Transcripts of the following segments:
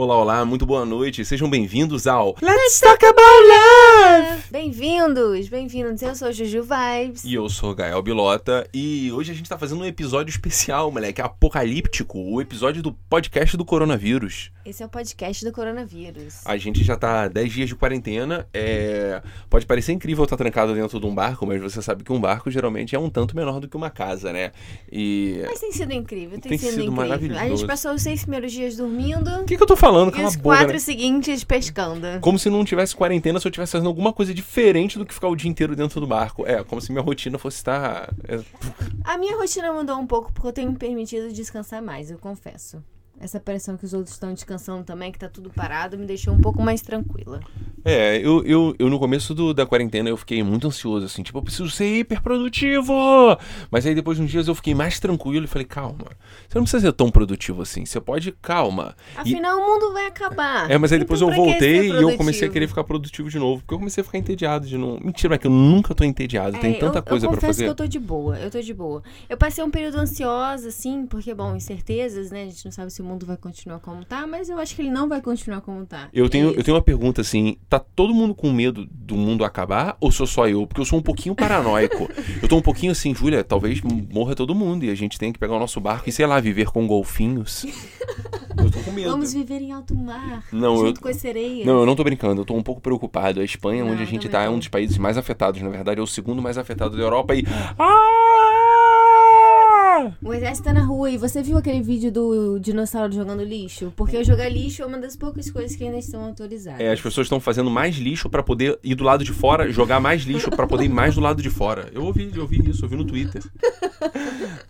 Olá, olá, muito boa noite. Sejam bem-vindos ao Let's Talk About Love! Bem-vindos, bem-vindos. Eu sou Juju Vibes. E eu sou Gael Bilota. E hoje a gente tá fazendo um episódio especial, moleque, apocalíptico. O episódio do podcast do coronavírus. Esse é o podcast do coronavírus. A gente já tá 10 dias de quarentena. É... Pode parecer incrível estar trancado dentro de um barco, mas você sabe que um barco geralmente é um tanto menor do que uma casa, né? E... Mas tem sido incrível, tem, tem sido, sido incrível. maravilhoso. A gente passou os seis primeiros dias dormindo. O que, que eu tô falando? E os boca, quatro né? seguintes pescando. Como se não tivesse quarentena, se eu tivesse fazendo alguma coisa diferente do que ficar o dia inteiro dentro do barco. É, como se minha rotina fosse estar. É... A minha rotina mudou um pouco porque eu tenho me permitido descansar mais, eu confesso. Essa pressão que os outros estão descansando também, que tá tudo parado, me deixou um pouco mais tranquila. É, eu, eu, eu no começo do, da quarentena eu fiquei muito ansioso, assim, tipo, eu preciso ser hiper produtivo! Mas aí depois de uns dias eu fiquei mais tranquilo e falei, calma, você não precisa ser tão produtivo assim, você pode, calma. Afinal, e... o mundo vai acabar. É, mas aí depois então, eu voltei e eu comecei a querer ficar produtivo de novo, porque eu comecei a ficar entediado de não. Mentira, é que eu nunca tô entediado, é, tem tanta eu, coisa eu para fazer. que eu tô de boa, eu tô de boa. Eu passei um período ansiosa, assim, porque, bom, incertezas, né? A gente não sabe se o mundo vai continuar como tá, mas eu acho que ele não vai continuar como tá. Eu tenho, eu tenho uma pergunta assim: tá todo mundo com medo do mundo acabar ou sou só eu? Porque eu sou um pouquinho paranoico. eu tô um pouquinho assim, Júlia, talvez morra todo mundo e a gente tem que pegar o nosso barco e, sei lá, viver com golfinhos. eu tô com medo. Vamos viver em alto mar, não, junto eu, com as sereias. Não, eu não tô brincando, eu tô um pouco preocupado. A Espanha, não, onde a gente tá, é um dos países mais afetados, na verdade, é o segundo mais afetado da Europa e. Ah! O exército tá na rua e você viu aquele vídeo do dinossauro jogando lixo? Porque jogar lixo é uma das poucas coisas que ainda estão autorizadas. É, as pessoas estão fazendo mais lixo para poder ir do lado de fora, jogar mais lixo para poder ir mais do lado de fora. Eu ouvi, eu ouvi isso, eu vi no Twitter.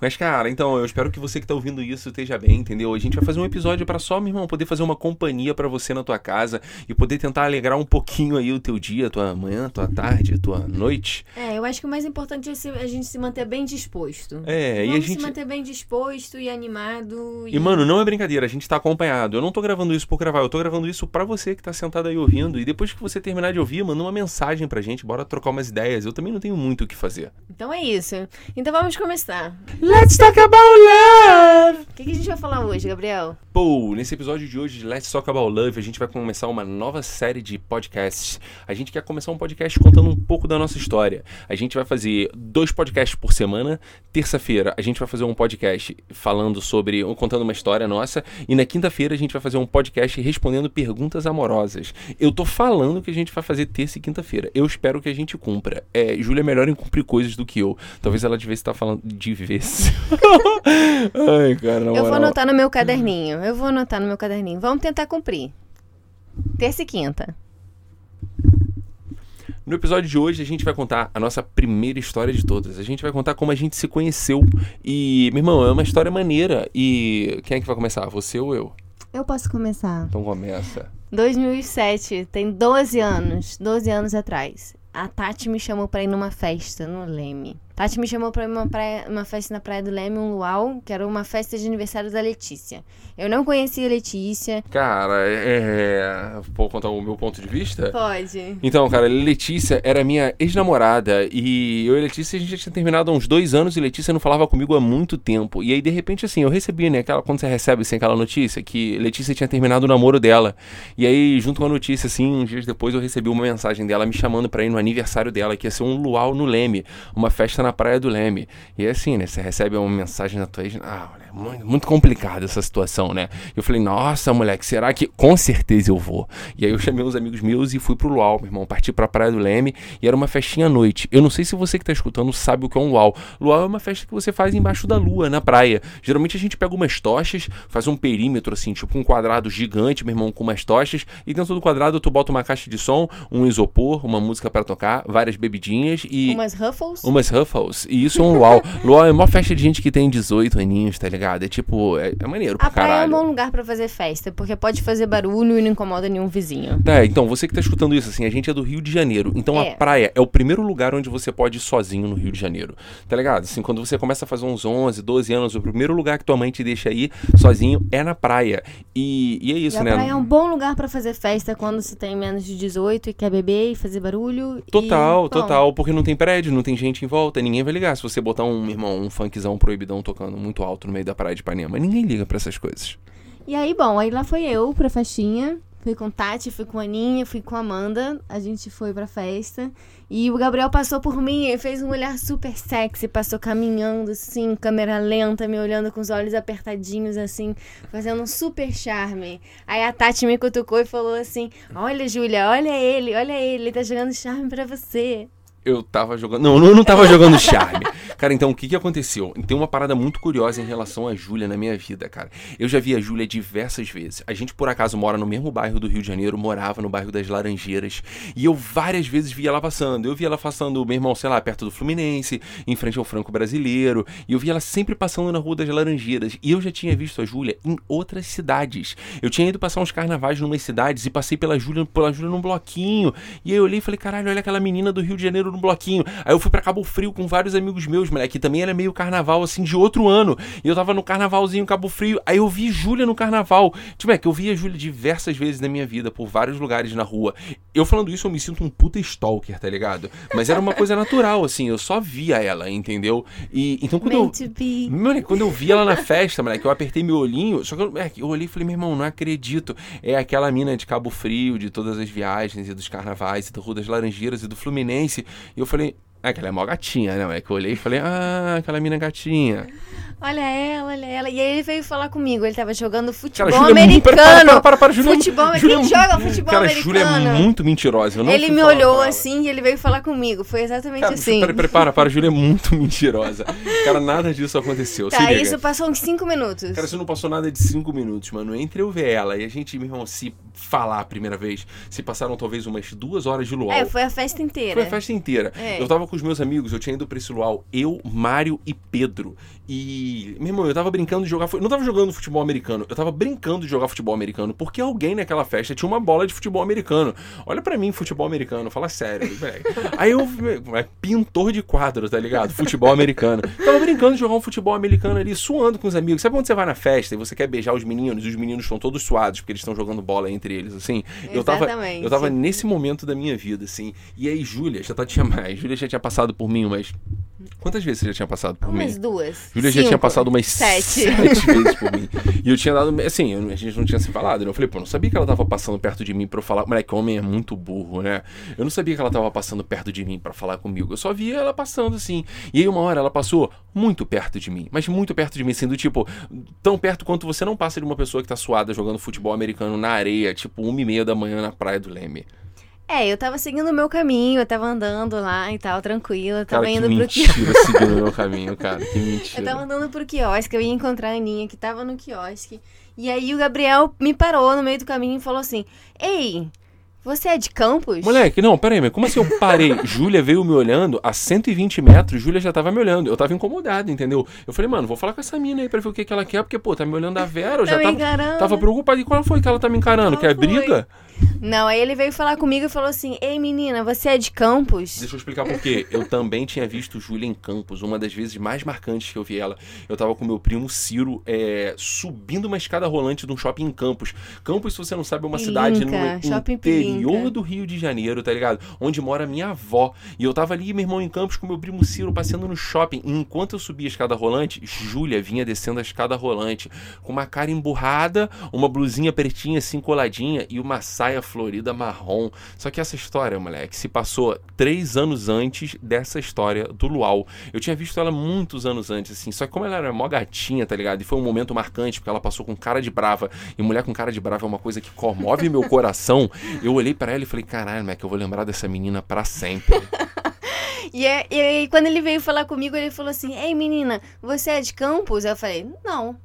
Mas, cara, então, eu espero que você que tá ouvindo isso esteja bem, entendeu? A gente vai fazer um episódio para só, meu irmão, poder fazer uma companhia para você na tua casa e poder tentar alegrar um pouquinho aí o teu dia, tua manhã, tua tarde, tua noite. É, eu acho que o mais importante é a gente se manter bem disposto. É, Vamos e a gente manter bem disposto e animado. E... e... mano, não é brincadeira, a gente tá acompanhado. Eu não tô gravando isso por gravar, eu tô gravando isso para você que tá sentado aí ouvindo. E depois que você terminar de ouvir, manda uma mensagem pra gente, bora trocar umas ideias. Eu também não tenho muito o que fazer. Então é isso. Então vamos começar. Let's talk about love! O que, que a gente vai falar hoje, Gabriel? Pô, nesse episódio de hoje de Let's Talk About Love, a gente vai começar uma nova série de podcasts. A gente quer começar um podcast contando um pouco da nossa história. A gente vai fazer dois podcasts por semana. Terça-feira, a gente vai fazer um podcast falando sobre, contando uma história nossa. E na quinta-feira, a gente vai fazer um podcast respondendo perguntas amorosas. Eu tô falando que a gente vai fazer terça e quinta-feira. Eu espero que a gente cumpra. É, Júlia é melhor em cumprir coisas do que eu. Talvez ela devesse estar falando de vez. Ai, cara, Eu vou anotar no meu caderninho. Eu vou anotar no meu caderninho. Vamos tentar cumprir. Terça e quinta. No episódio de hoje, a gente vai contar a nossa primeira história de todas. A gente vai contar como a gente se conheceu. E, meu irmão, é uma história maneira. E quem é que vai começar? Você ou eu? Eu posso começar. Então começa. 2007, tem 12 anos. 12 anos atrás. A Tati me chamou pra ir numa festa no Leme. Tati me chamou pra ir uma, praia, uma festa na Praia do Leme, um luau, que era uma festa de aniversário da Letícia. Eu não conhecia a Letícia. Cara, é. Vou contar o meu ponto de vista? Pode. Então, cara, Letícia era minha ex-namorada. E eu e Letícia, a gente já tinha terminado há uns dois anos e Letícia não falava comigo há muito tempo. E aí, de repente, assim, eu recebi, né? Aquela, quando você recebe assim, aquela notícia, que Letícia tinha terminado o namoro dela. E aí, junto com a notícia, assim, uns dias depois, eu recebi uma mensagem dela me chamando pra ir no aniversário dela, que ia ser um luau no Leme, uma festa na na Praia do Leme. E é assim, né? Você recebe uma mensagem na tua ex. Ah, muito, muito complicada essa situação, né? Eu falei, nossa, moleque, será que. Com certeza eu vou. E aí eu chamei uns amigos meus e fui pro Luau, meu irmão. Parti pra Praia do Leme e era uma festinha à noite. Eu não sei se você que tá escutando sabe o que é um Luau. Luau é uma festa que você faz embaixo da lua, na praia. Geralmente a gente pega umas tochas, faz um perímetro assim, tipo um quadrado gigante, meu irmão, com umas tochas. E dentro do quadrado tu bota uma caixa de som, um isopor, uma música para tocar, várias bebidinhas e. Umas ruffles? Umas ruffles. E isso é um luau. luau é uma festa de gente que tem 18 aninhos, tá ligado? É tipo, é, é maneiro pra a praia caralho. é um bom lugar pra fazer festa, porque pode fazer barulho e não incomoda nenhum vizinho. É, então, você que tá escutando isso, assim, a gente é do Rio de Janeiro. Então É. a praia é o primeiro lugar onde você pode ir sozinho no Rio de Janeiro. Tá ligado? Assim, quando você começa a fazer uns 11, 12 anos, o primeiro lugar que tua mãe te deixa ir sozinho é na praia. E, e é isso, e a né? praia é um bom lugar pra fazer festa quando se tem menos de 18 e quer beber e fazer barulho. e- Total, bom, total, porque não tem prédio, não tem gente em volta, ninguém vai ligar. Se você botar um, irmão, um funkzão proibidão tocando muito alto no meio da praia de Ipanema, ninguém liga pra essas coisas. E aí, bom, aí lá foi eu pra festinha. Fui com Tati, fui com a Aninha, fui com Amanda. A gente foi pra festa. E o Gabriel passou por mim e fez um olhar super sexy. Passou caminhando assim, câmera lenta, me olhando com os olhos apertadinhos assim, fazendo um super charme. Aí a Tati me cutucou e falou assim: Olha, Júlia, olha ele, olha ele, ele tá jogando charme pra você. Eu tava jogando. Não, eu não tava jogando charme. Cara, então o que que aconteceu? Tem uma parada muito curiosa em relação a Júlia na minha vida, cara. Eu já vi a Júlia diversas vezes. A gente, por acaso, mora no mesmo bairro do Rio de Janeiro, morava no bairro das Laranjeiras. E eu várias vezes via ela passando. Eu via ela passando, meu irmão, sei lá, perto do Fluminense, em frente ao Franco Brasileiro. E eu via ela sempre passando na Rua das Laranjeiras. E eu já tinha visto a Júlia em outras cidades. Eu tinha ido passar uns carnavais em umas cidades e passei pela Júlia, pela Júlia num bloquinho. E aí eu olhei e falei, caralho, olha aquela menina do Rio de Janeiro no bloquinho. Aí eu fui para Cabo Frio com vários amigos meus, moleque, que também era meio carnaval, assim, de outro ano. E eu tava no carnavalzinho Cabo Frio. Aí eu vi Júlia no carnaval. Tipo, é que eu vi a Júlia diversas vezes na minha vida, por vários lugares na rua. Eu falando isso, eu me sinto um puta stalker, tá ligado? Mas era uma coisa natural, assim, eu só via ela, entendeu? E então quando Meant eu. Moleque, quando eu vi ela na festa, moleque, eu apertei meu olhinho, só que eu, é, eu olhei e falei, meu irmão, não acredito. É aquela mina de Cabo Frio, de todas as viagens e dos carnavais e da Rua das Laranjeiras e do Fluminense. E eu falei, é que ela é mó gatinha, né? É que eu olhei e falei, ah, aquela mina gatinha. Olha ela, olha ela. E aí ele veio falar comigo. Ele tava jogando futebol Cara, é americano. para, para, para, para, Júlia é futebol Júlia é Quem joga futebol Cara, americano? Júlia é muito mentirosa. Ele me olhou assim e ele veio falar comigo. Foi exatamente Cara, assim. Pera, pera, para, para, Júlia é muito mentirosa. Cara, nada disso aconteceu. Tá, isso passou uns 5 minutos. Cara, isso não passou nada de cinco minutos, mano. Entre eu ver ela e a gente, meu irmão, se falar a primeira vez, se passaram talvez umas duas horas de luau. É, foi a festa inteira. Foi a festa inteira. É. Eu tava com os meus amigos, eu tinha ido pra esse luau, eu, Mário e Pedro. E, meu irmão, eu tava brincando de jogar. Eu não tava jogando futebol americano, eu tava brincando de jogar futebol americano, porque alguém naquela festa tinha uma bola de futebol americano. Olha pra mim, futebol americano, fala sério, velho. Aí eu, é pintor de quadro, tá ligado? Futebol americano. Tava brincando de jogar um futebol americano ali, suando com os amigos. Sabe quando você vai na festa e você quer beijar os meninos e os meninos estão todos suados porque eles estão jogando bola entre eles, assim? Eu tava, Exatamente. eu tava nesse momento da minha vida, assim. E aí, Júlia já tá, tinha mais. Júlia já tinha passado por mim, mas. Quantas vezes você já tinha passado por Umas mim? duas. Júlia já tinha passado umas Sete. sete vezes por mim. E eu tinha dado. Assim, eu- a gente não tinha se falado, né? Eu falei, pô, não sabia que ela tava passando perto de mim pra eu falar. Moleque, homem é muito burro, né? Eu não sabia que ela tava passando perto de mim pra falar comigo. Eu só via ela passando assim. E aí, uma hora, ela passou muito perto de mim. Mas muito perto de mim, sendo tipo, tão perto quanto você não passa de uma pessoa que tá suada jogando futebol americano na areia, tipo, uma e meia da manhã na praia do Leme. É, eu tava seguindo o meu caminho, eu tava andando lá e tal, tranquila. Eu tava Cara, que indo pro mentira quiosque. seguindo o meu caminho, cara. Que mentira. Eu tava andando pro quiosque, eu ia encontrar a Aninha, que tava no quiosque. E aí o Gabriel me parou no meio do caminho e falou assim: Ei, você é de Campos? Moleque, não, peraí, mas como assim eu parei? Júlia veio me olhando a 120 metros, Júlia já tava me olhando. Eu tava incomodado, entendeu? Eu falei, mano, vou falar com essa mina aí pra ver o que, que ela quer, porque, pô, tá me olhando a Vera, eu Tá já me tava, encarando. tava preocupado. E qual foi que ela tá me encarando? Qual Quer foi? briga? Não, aí ele veio falar comigo e falou assim: Ei, menina, você é de Campos? Deixa eu explicar por quê. Eu também tinha visto Júlia em Campos, uma das vezes mais marcantes que eu vi ela. Eu tava com meu primo Ciro é, subindo uma escada rolante de um shopping em Campos. Campos, se você não sabe, é uma Pilinca, cidade no interior Pilinca. do Rio de Janeiro, tá ligado? Onde mora minha avó. E eu tava ali, meu irmão, em Campos com meu primo Ciro, passeando no shopping. E enquanto eu subia a escada rolante, Júlia vinha descendo a escada rolante com uma cara emburrada, uma blusinha pretinha assim coladinha e uma saia florida marrom. Só que essa história, moleque, se passou três anos antes dessa história do Luau. Eu tinha visto ela muitos anos antes, assim. Só que como ela era mó gatinha, tá ligado? E foi um momento marcante, porque ela passou com cara de brava. E mulher com cara de brava é uma coisa que comove meu coração. Eu olhei pra ela e falei, caralho, moleque, eu vou lembrar dessa menina pra sempre. E, é- e aí, quando ele veio falar comigo, ele falou assim: Ei, menina, você é de Campos? Eu falei: Não.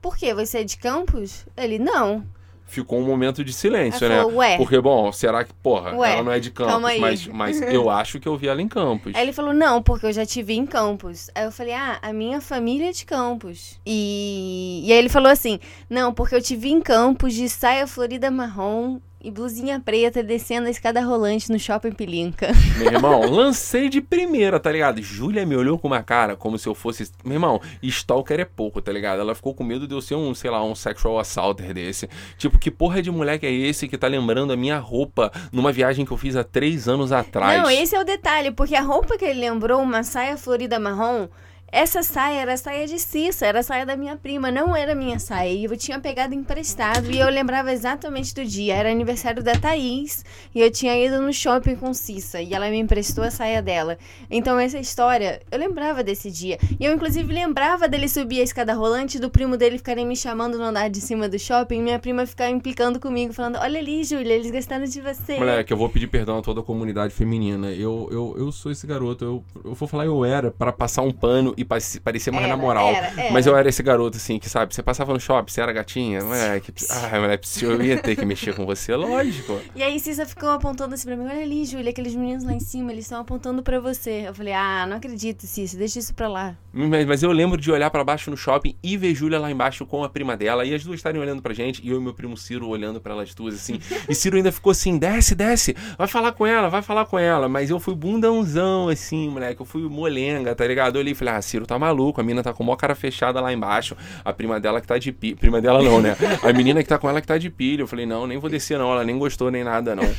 Por quê? Você é de Campos? Ele: Não. Ficou um momento de silêncio, Ela né? falou, "Ué." Porque, bom, será que, porra, Ué, ela não é de Campos, mas, mas eu acho que eu vi ela em Campos. Aí ele falou, não, porque eu já te vi em Campos. Aí eu falei, ah, a minha família é de Campos. E, e aí ele falou assim, não, porque eu te vi em Campos de saia florida marrom e blusinha preta descendo a escada rolante no shopping Pilinca. Meu irmão, lancei de primeira, tá ligado? Júlia me olhou com uma cara como se eu fosse. Meu irmão, stalker é pouco, tá ligado? Ela ficou com medo de eu ser um, sei lá, um sexual assaulter desse. Tipo, que porra de moleque é esse que tá lembrando a minha roupa numa viagem que eu fiz há três anos atrás? Não, esse é o detalhe, porque a roupa que ele lembrou, uma saia florida marrom, essa saia era saia de Cissa, era saia da minha prima, não era minha saia. E eu tinha pegado emprestado e eu lembrava exatamente do dia. Era aniversário da Thaís e eu tinha ido no shopping com Cissa e ela me emprestou a saia dela. Então essa história, eu lembrava desse dia. E eu inclusive lembrava dele subir a escada rolante, do primo dele ficarem me chamando no andar de cima do shopping, minha prima ficar implicando comigo, falando: Olha ali, Júlia, eles gostaram de você. Moleque, eu vou pedir perdão a toda a comunidade feminina. Eu, eu, eu sou esse garoto. Eu, eu vou falar eu era para passar um pano e parecer mais Era, na moral. era, era. Mas eu era esse garoto, assim, que sabe, você passava no shopping, você era gatinha, moleque. Ai, moleque, eu ia ter que mexer com você, lógico. E aí Cissa ficou apontando assim pra mim, olha ali, Júlia, aqueles meninos lá em cima, eles estão apontando pra você. Eu falei, ah, não acredito, Cissa, deixa isso pra lá. Mas, mas eu lembro de olhar pra baixo no shopping e ver Júlia lá embaixo com a prima dela e as duas estarem olhando pra gente e eu e meu primo Ciro olhando pra elas duas assim. E Ciro ainda ficou assim: desce, desce, vai falar com ela, vai falar com ela. Mas eu fui bundãozão assim, moleque, eu fui molenga, tá ligado? Eu olhei e falei: ah, Ciro tá maluco, a mina tá com a maior cara fechada lá embaixo, a prima dela que tá de pilha. Prima dela não, né? A menina que tá com ela que tá de pilha. Eu falei: não, nem vou descer não, ela nem gostou nem nada não.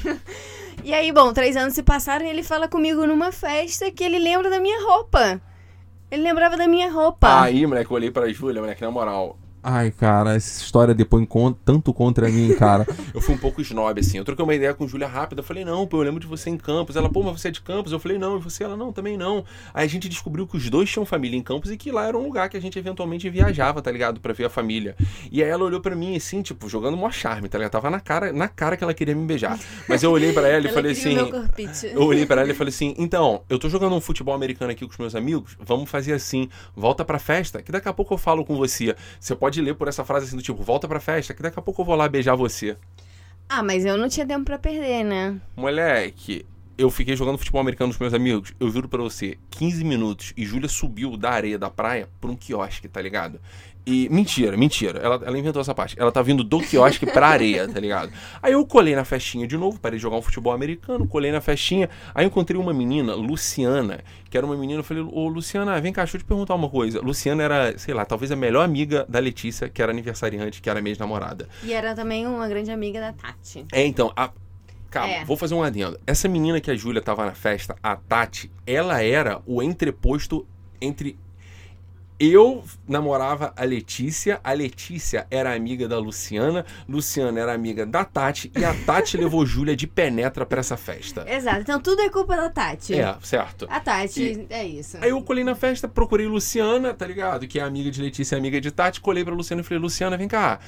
E aí, bom, três anos se passaram e ele fala comigo numa festa que ele lembra da minha roupa. Ele lembrava da minha roupa. Aí, moleque, eu olhei pra Júlia, moleque, na moral. Ai, cara, essa história depois con- tanto contra mim, cara. eu fui um pouco snob, assim. Eu troquei uma ideia com Júlia rápida. Eu falei, não, pô, eu lembro de você em Campos. Ela, pô, mas você é de Campos? Eu falei, não. E você? Ela, não, também não. Aí a gente descobriu que os dois tinham família em Campos e que lá era um lugar que a gente eventualmente viajava, tá ligado? Pra ver a família. E aí ela olhou pra mim, assim, tipo, jogando mó charme, tá ligado? Tava na cara, na cara que ela queria me beijar. Mas eu olhei pra ela e Ela falei assim. Eu olhei pra ela e falei assim: então, eu tô jogando um futebol americano aqui com os meus amigos, vamos fazer assim, volta pra festa, que daqui a pouco eu falo com você. Você pode ler por essa frase assim do tipo, volta pra festa, que daqui a pouco eu vou lá beijar você. Ah, mas eu não tinha tempo pra perder, né? Moleque, eu fiquei jogando futebol americano com meus amigos, eu juro pra você, 15 minutos e Júlia subiu da areia da praia pra um quiosque, tá ligado? E mentira, mentira. Ela, ela inventou essa parte. Ela tá vindo do quiosque pra areia, tá ligado? Aí eu colei na festinha de novo, parei de jogar um futebol americano, colei na festinha. Aí eu encontrei uma menina, Luciana, que era uma menina. Eu falei, ô Luciana, vem cá, deixa eu te perguntar uma coisa. Luciana era, sei lá, talvez a melhor amiga da Letícia, que era aniversariante, que era minha namorada. E era também uma grande amiga da Tati. É, então, a. Calma, É. vou fazer um adendo. Essa menina que a Júlia tava na festa, a Tati, ela era o entreposto entre. Eu namorava a Letícia, a Letícia era amiga da Luciana, Luciana era amiga da Tati e a Tati levou Júlia de penetra pra essa festa. Exato. Então tudo é culpa da Tati. É, certo. A Tati, é isso. Aí eu colei na festa, procurei Luciana, tá ligado? Que é amiga de Letícia, amiga de Tati. Colei pra Luciana e falei, Luciana, vem cá.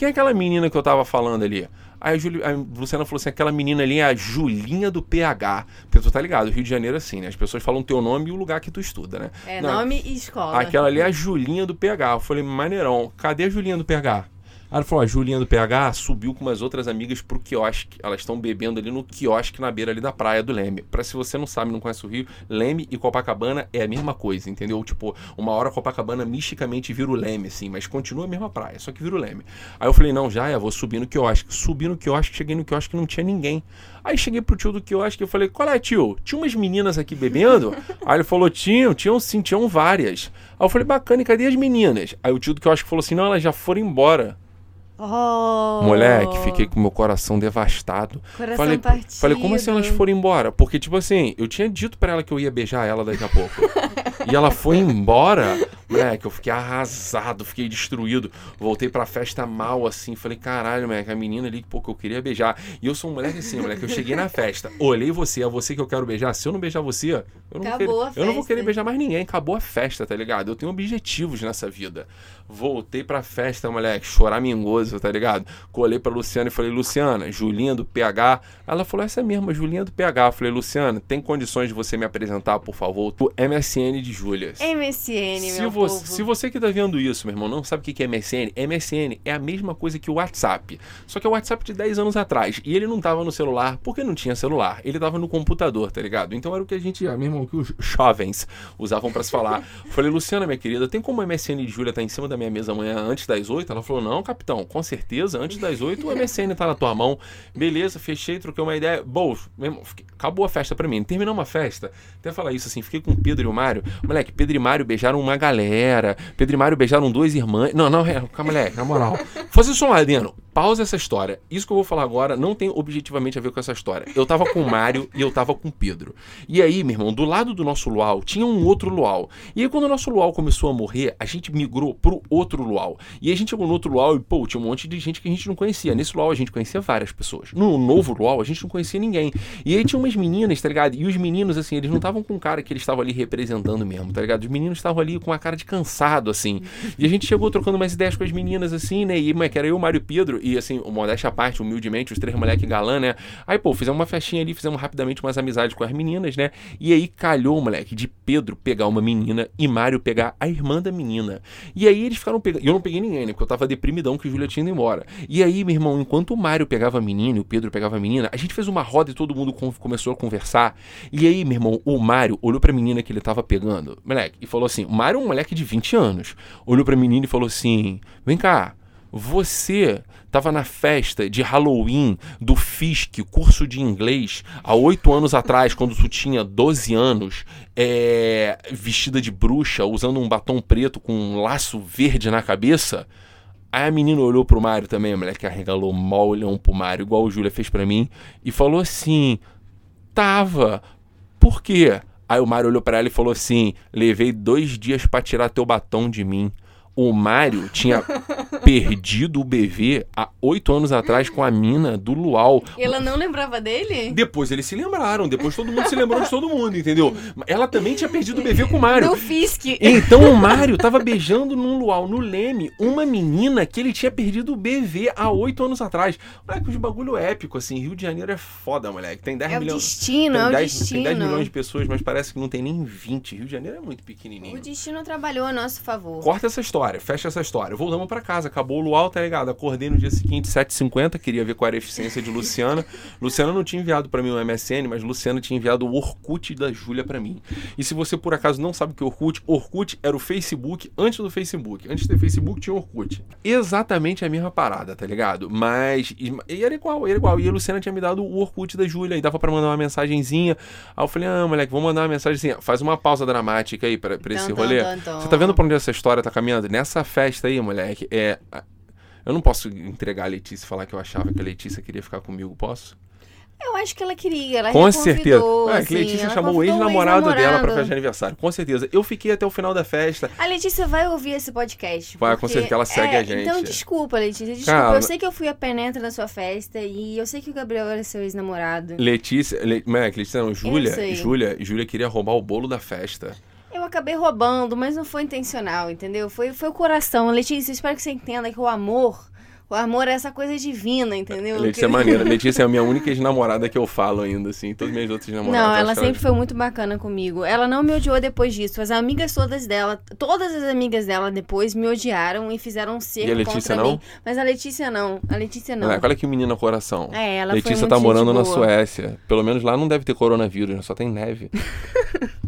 Quem é aquela menina que eu tava falando ali? Aí a, Juli- a Luciana falou assim, aquela menina ali é a Julinha do PH. Porque tu tá ligado, Rio de Janeiro é assim, né? As pessoas falam teu nome e o lugar que tu estuda, né? É Não, nome e escola. Aquela ali é a Julinha do PH. Eu falei, maneirão, cadê a Julinha do PH? Aí ela falou, a Julinha do PH subiu com umas outras amigas pro quiosque. Elas estão bebendo ali no quiosque na beira ali da praia do Leme. Pra se você não sabe, não conhece o Rio, Leme e Copacabana é a mesma coisa, entendeu? Tipo, uma hora Copacabana misticamente vira o Leme, assim, mas continua a mesma praia, só que vira o Leme. Aí eu falei, não, já é, vou subir no quiosque. Subi no quiosque, cheguei no quiosque e não tinha ninguém. Aí cheguei pro tio do quiosque e falei, qual é, tio? Tinha umas meninas aqui bebendo? Aí ele falou, tinham, tinham sim, tinham várias. Aí eu falei, bacana, e cadê as meninas? Aí o tio do quiosque falou assim, não, elas já foram embora. Oh. Moleque, fiquei com meu coração devastado. Coração falei, partido. falei, como assim elas foram embora? Porque, tipo assim, eu tinha dito pra ela que eu ia beijar ela daqui a pouco. e ela foi embora. Moleque, eu fiquei arrasado, fiquei destruído. Voltei pra festa mal, assim. Falei, caralho, moleque, a menina ali, pô, que eu queria beijar. E eu sou um moleque assim, moleque. Eu cheguei na festa, olhei você, é você que eu quero beijar. Se eu não beijar você, eu não, vou Acabou querer, a eu não vou querer beijar mais ninguém. Acabou a festa, tá ligado? Eu tenho objetivos nessa vida. Voltei pra festa, moleque, chorar mingoso, tá ligado? Colei pra Luciana e falei, Luciana, Julinha do PH. Ela falou, essa mesma, Julinha do PH. Eu falei, Luciana, tem condições de você me apresentar, por favor? O MSN de Júlia. MSN, Se meu você, povo. se você que tá vendo isso, meu irmão, não sabe o que é MSN, MSN é a mesma coisa que o WhatsApp. Só que é o WhatsApp de 10 anos atrás. E ele não tava no celular porque não tinha celular. Ele tava no computador, tá ligado? Então era o que a gente, ah, meu irmão, que os jovens usavam pra se falar. Falei, Luciana, minha querida, tem como o MSN de Júlia tá em cima da minha mesa amanhã antes das 8? Ela falou, não, capitão, com certeza, antes das 8 o MSN tá na tua mão. Beleza, fechei, troquei uma ideia. Bom, acabou a festa pra mim. Terminamos a festa. Até falar isso assim, fiquei com o Pedro e o Mário. Moleque, Pedro e Mário beijaram uma galera. Pedro e Mário beijaram duas irmãs. Não, não, é, moleque, na moral. Fazer só um adendo. Pausa essa história. Isso que eu vou falar agora não tem objetivamente a ver com essa história. Eu tava com o Mário e eu tava com o Pedro. E aí, meu irmão, do lado do nosso luau tinha um outro luau. E aí, quando o nosso luau começou a morrer, a gente migrou pro outro luau. E a gente chegou no outro luau e, pô, tinha um monte de gente que a gente não conhecia. Nesse luau a gente conhecia várias pessoas. No novo luau a gente não conhecia ninguém. E aí tinha umas meninas, tá ligado? E os meninos, assim, eles não estavam com cara que eles estavam ali representando mesmo, tá ligado? Os meninos estavam ali com a cara de cansado, assim. E a gente chegou trocando umas ideias com as meninas, assim, né? E, mas que era eu, Mário e Pedro. E, assim, o modéstia à parte, humildemente, os três moleque galã, né? Aí, pô, fizemos uma festinha ali, fizemos rapidamente umas amizades com as meninas, né? E aí calhou, moleque, de Pedro pegar uma menina e Mário pegar a irmã da menina. E aí eles ficaram pegando. Eu não peguei ninguém, né? Porque eu tava deprimidão que o Júlia tinha ido embora. E aí, meu irmão, enquanto o Mário pegava a menina e o Pedro pegava a menina, a gente fez uma roda e todo mundo com- começou a conversar. E aí, meu irmão, o Mário olhou pra menina que ele tava pegando, moleque, e falou assim: o Mário é um moleque de 20 anos. Olhou pra menina e falou assim: vem cá. Você estava na festa de Halloween do FISC, curso de inglês, há oito anos atrás, quando tu tinha 12 anos, é, vestida de bruxa, usando um batom preto com um laço verde na cabeça? Aí a menina olhou pro Mário também, a moleque arregalou mal olhão pro Mário, igual o Júlia fez pra mim, e falou assim: Tava. Por quê? Aí o Mário olhou pra ela e falou assim: Levei dois dias pra tirar teu batom de mim. O Mário tinha perdido o BV há oito anos atrás com a mina do Luau. E ela não lembrava dele? Depois eles se lembraram, depois todo mundo se lembrou de todo mundo, entendeu? Ela também tinha perdido o BV com o Mário. Do Fisk. Então o Mário tava beijando num luau, no Leme, uma menina que ele tinha perdido o BV há oito anos atrás. Moleque, os bagulho épico, assim. Rio de Janeiro é foda, moleque. Tem 10 É o milhões. destino, tem é o 10, destino. Tem 10 milhões de pessoas, mas parece que não tem nem 20. Rio de Janeiro é muito pequenininho. O destino trabalhou a nosso favor. Corta essa história, fecha essa história. Voltamos pra casa, acabou o luau, tá ligado? Acordei no dia seguinte, 7h50, queria ver qual era a eficiência de Luciana. Luciana não tinha enviado pra mim o MSN, mas Luciana tinha enviado o Orkut da Júlia pra mim. E se você por acaso não sabe o que é Orkut, Orkut era o Facebook antes do Facebook. Antes ter Facebook tinha Orkut. Exatamente a mesma parada, tá ligado? Mas. E era igual, era igual. E a Luciana tinha me dado o Orkut da Júlia e dava pra mandar uma mensagenzinha. Aí eu falei, ah, moleque, vou mandar uma mensagenzinha. Faz uma pausa dramática aí pra, pra esse rolê. Você tá vendo pra onde essa história tá caminhando? Nessa festa aí, moleque, é. Eu não posso entregar a Letícia e falar que eu achava que a Letícia queria ficar comigo, posso? Eu acho que ela queria, ela Com certeza. É, assim, que Letícia chamou o ex-namorado dela pra ex-namorado. festa de aniversário. Com certeza. Eu fiquei até o final da festa. A Letícia vai ouvir esse podcast. Vai, com certeza, ela segue é, a gente. Então, desculpa, Letícia. Desculpa. Cara, eu sei que eu fui a penetra na sua festa e eu sei que o Gabriel era seu ex-namorado. Letícia. Le... Moleque, Letícia não, Júlia. Júlia, Júlia queria roubar o bolo da festa. Eu acabei roubando, mas não foi intencional, entendeu? Foi, foi o coração. Letícia, espero que você entenda que o amor. O amor é essa coisa divina, entendeu? Letícia é maneira. Letícia é a minha única ex-namorada que eu falo ainda, assim. Todas minhas outras namoradas. Não, ela sempre foi muito bacana comigo. Ela não me odiou depois disso. As amigas todas dela, todas as amigas dela depois me odiaram e fizeram um cerco E a Letícia não? mim. Mas a Letícia não. A Letícia não. Olha que menina coração. É, ela foi Letícia muito tá morando na. Suécia. Pelo menos lá não deve ter coronavírus, só tem neve.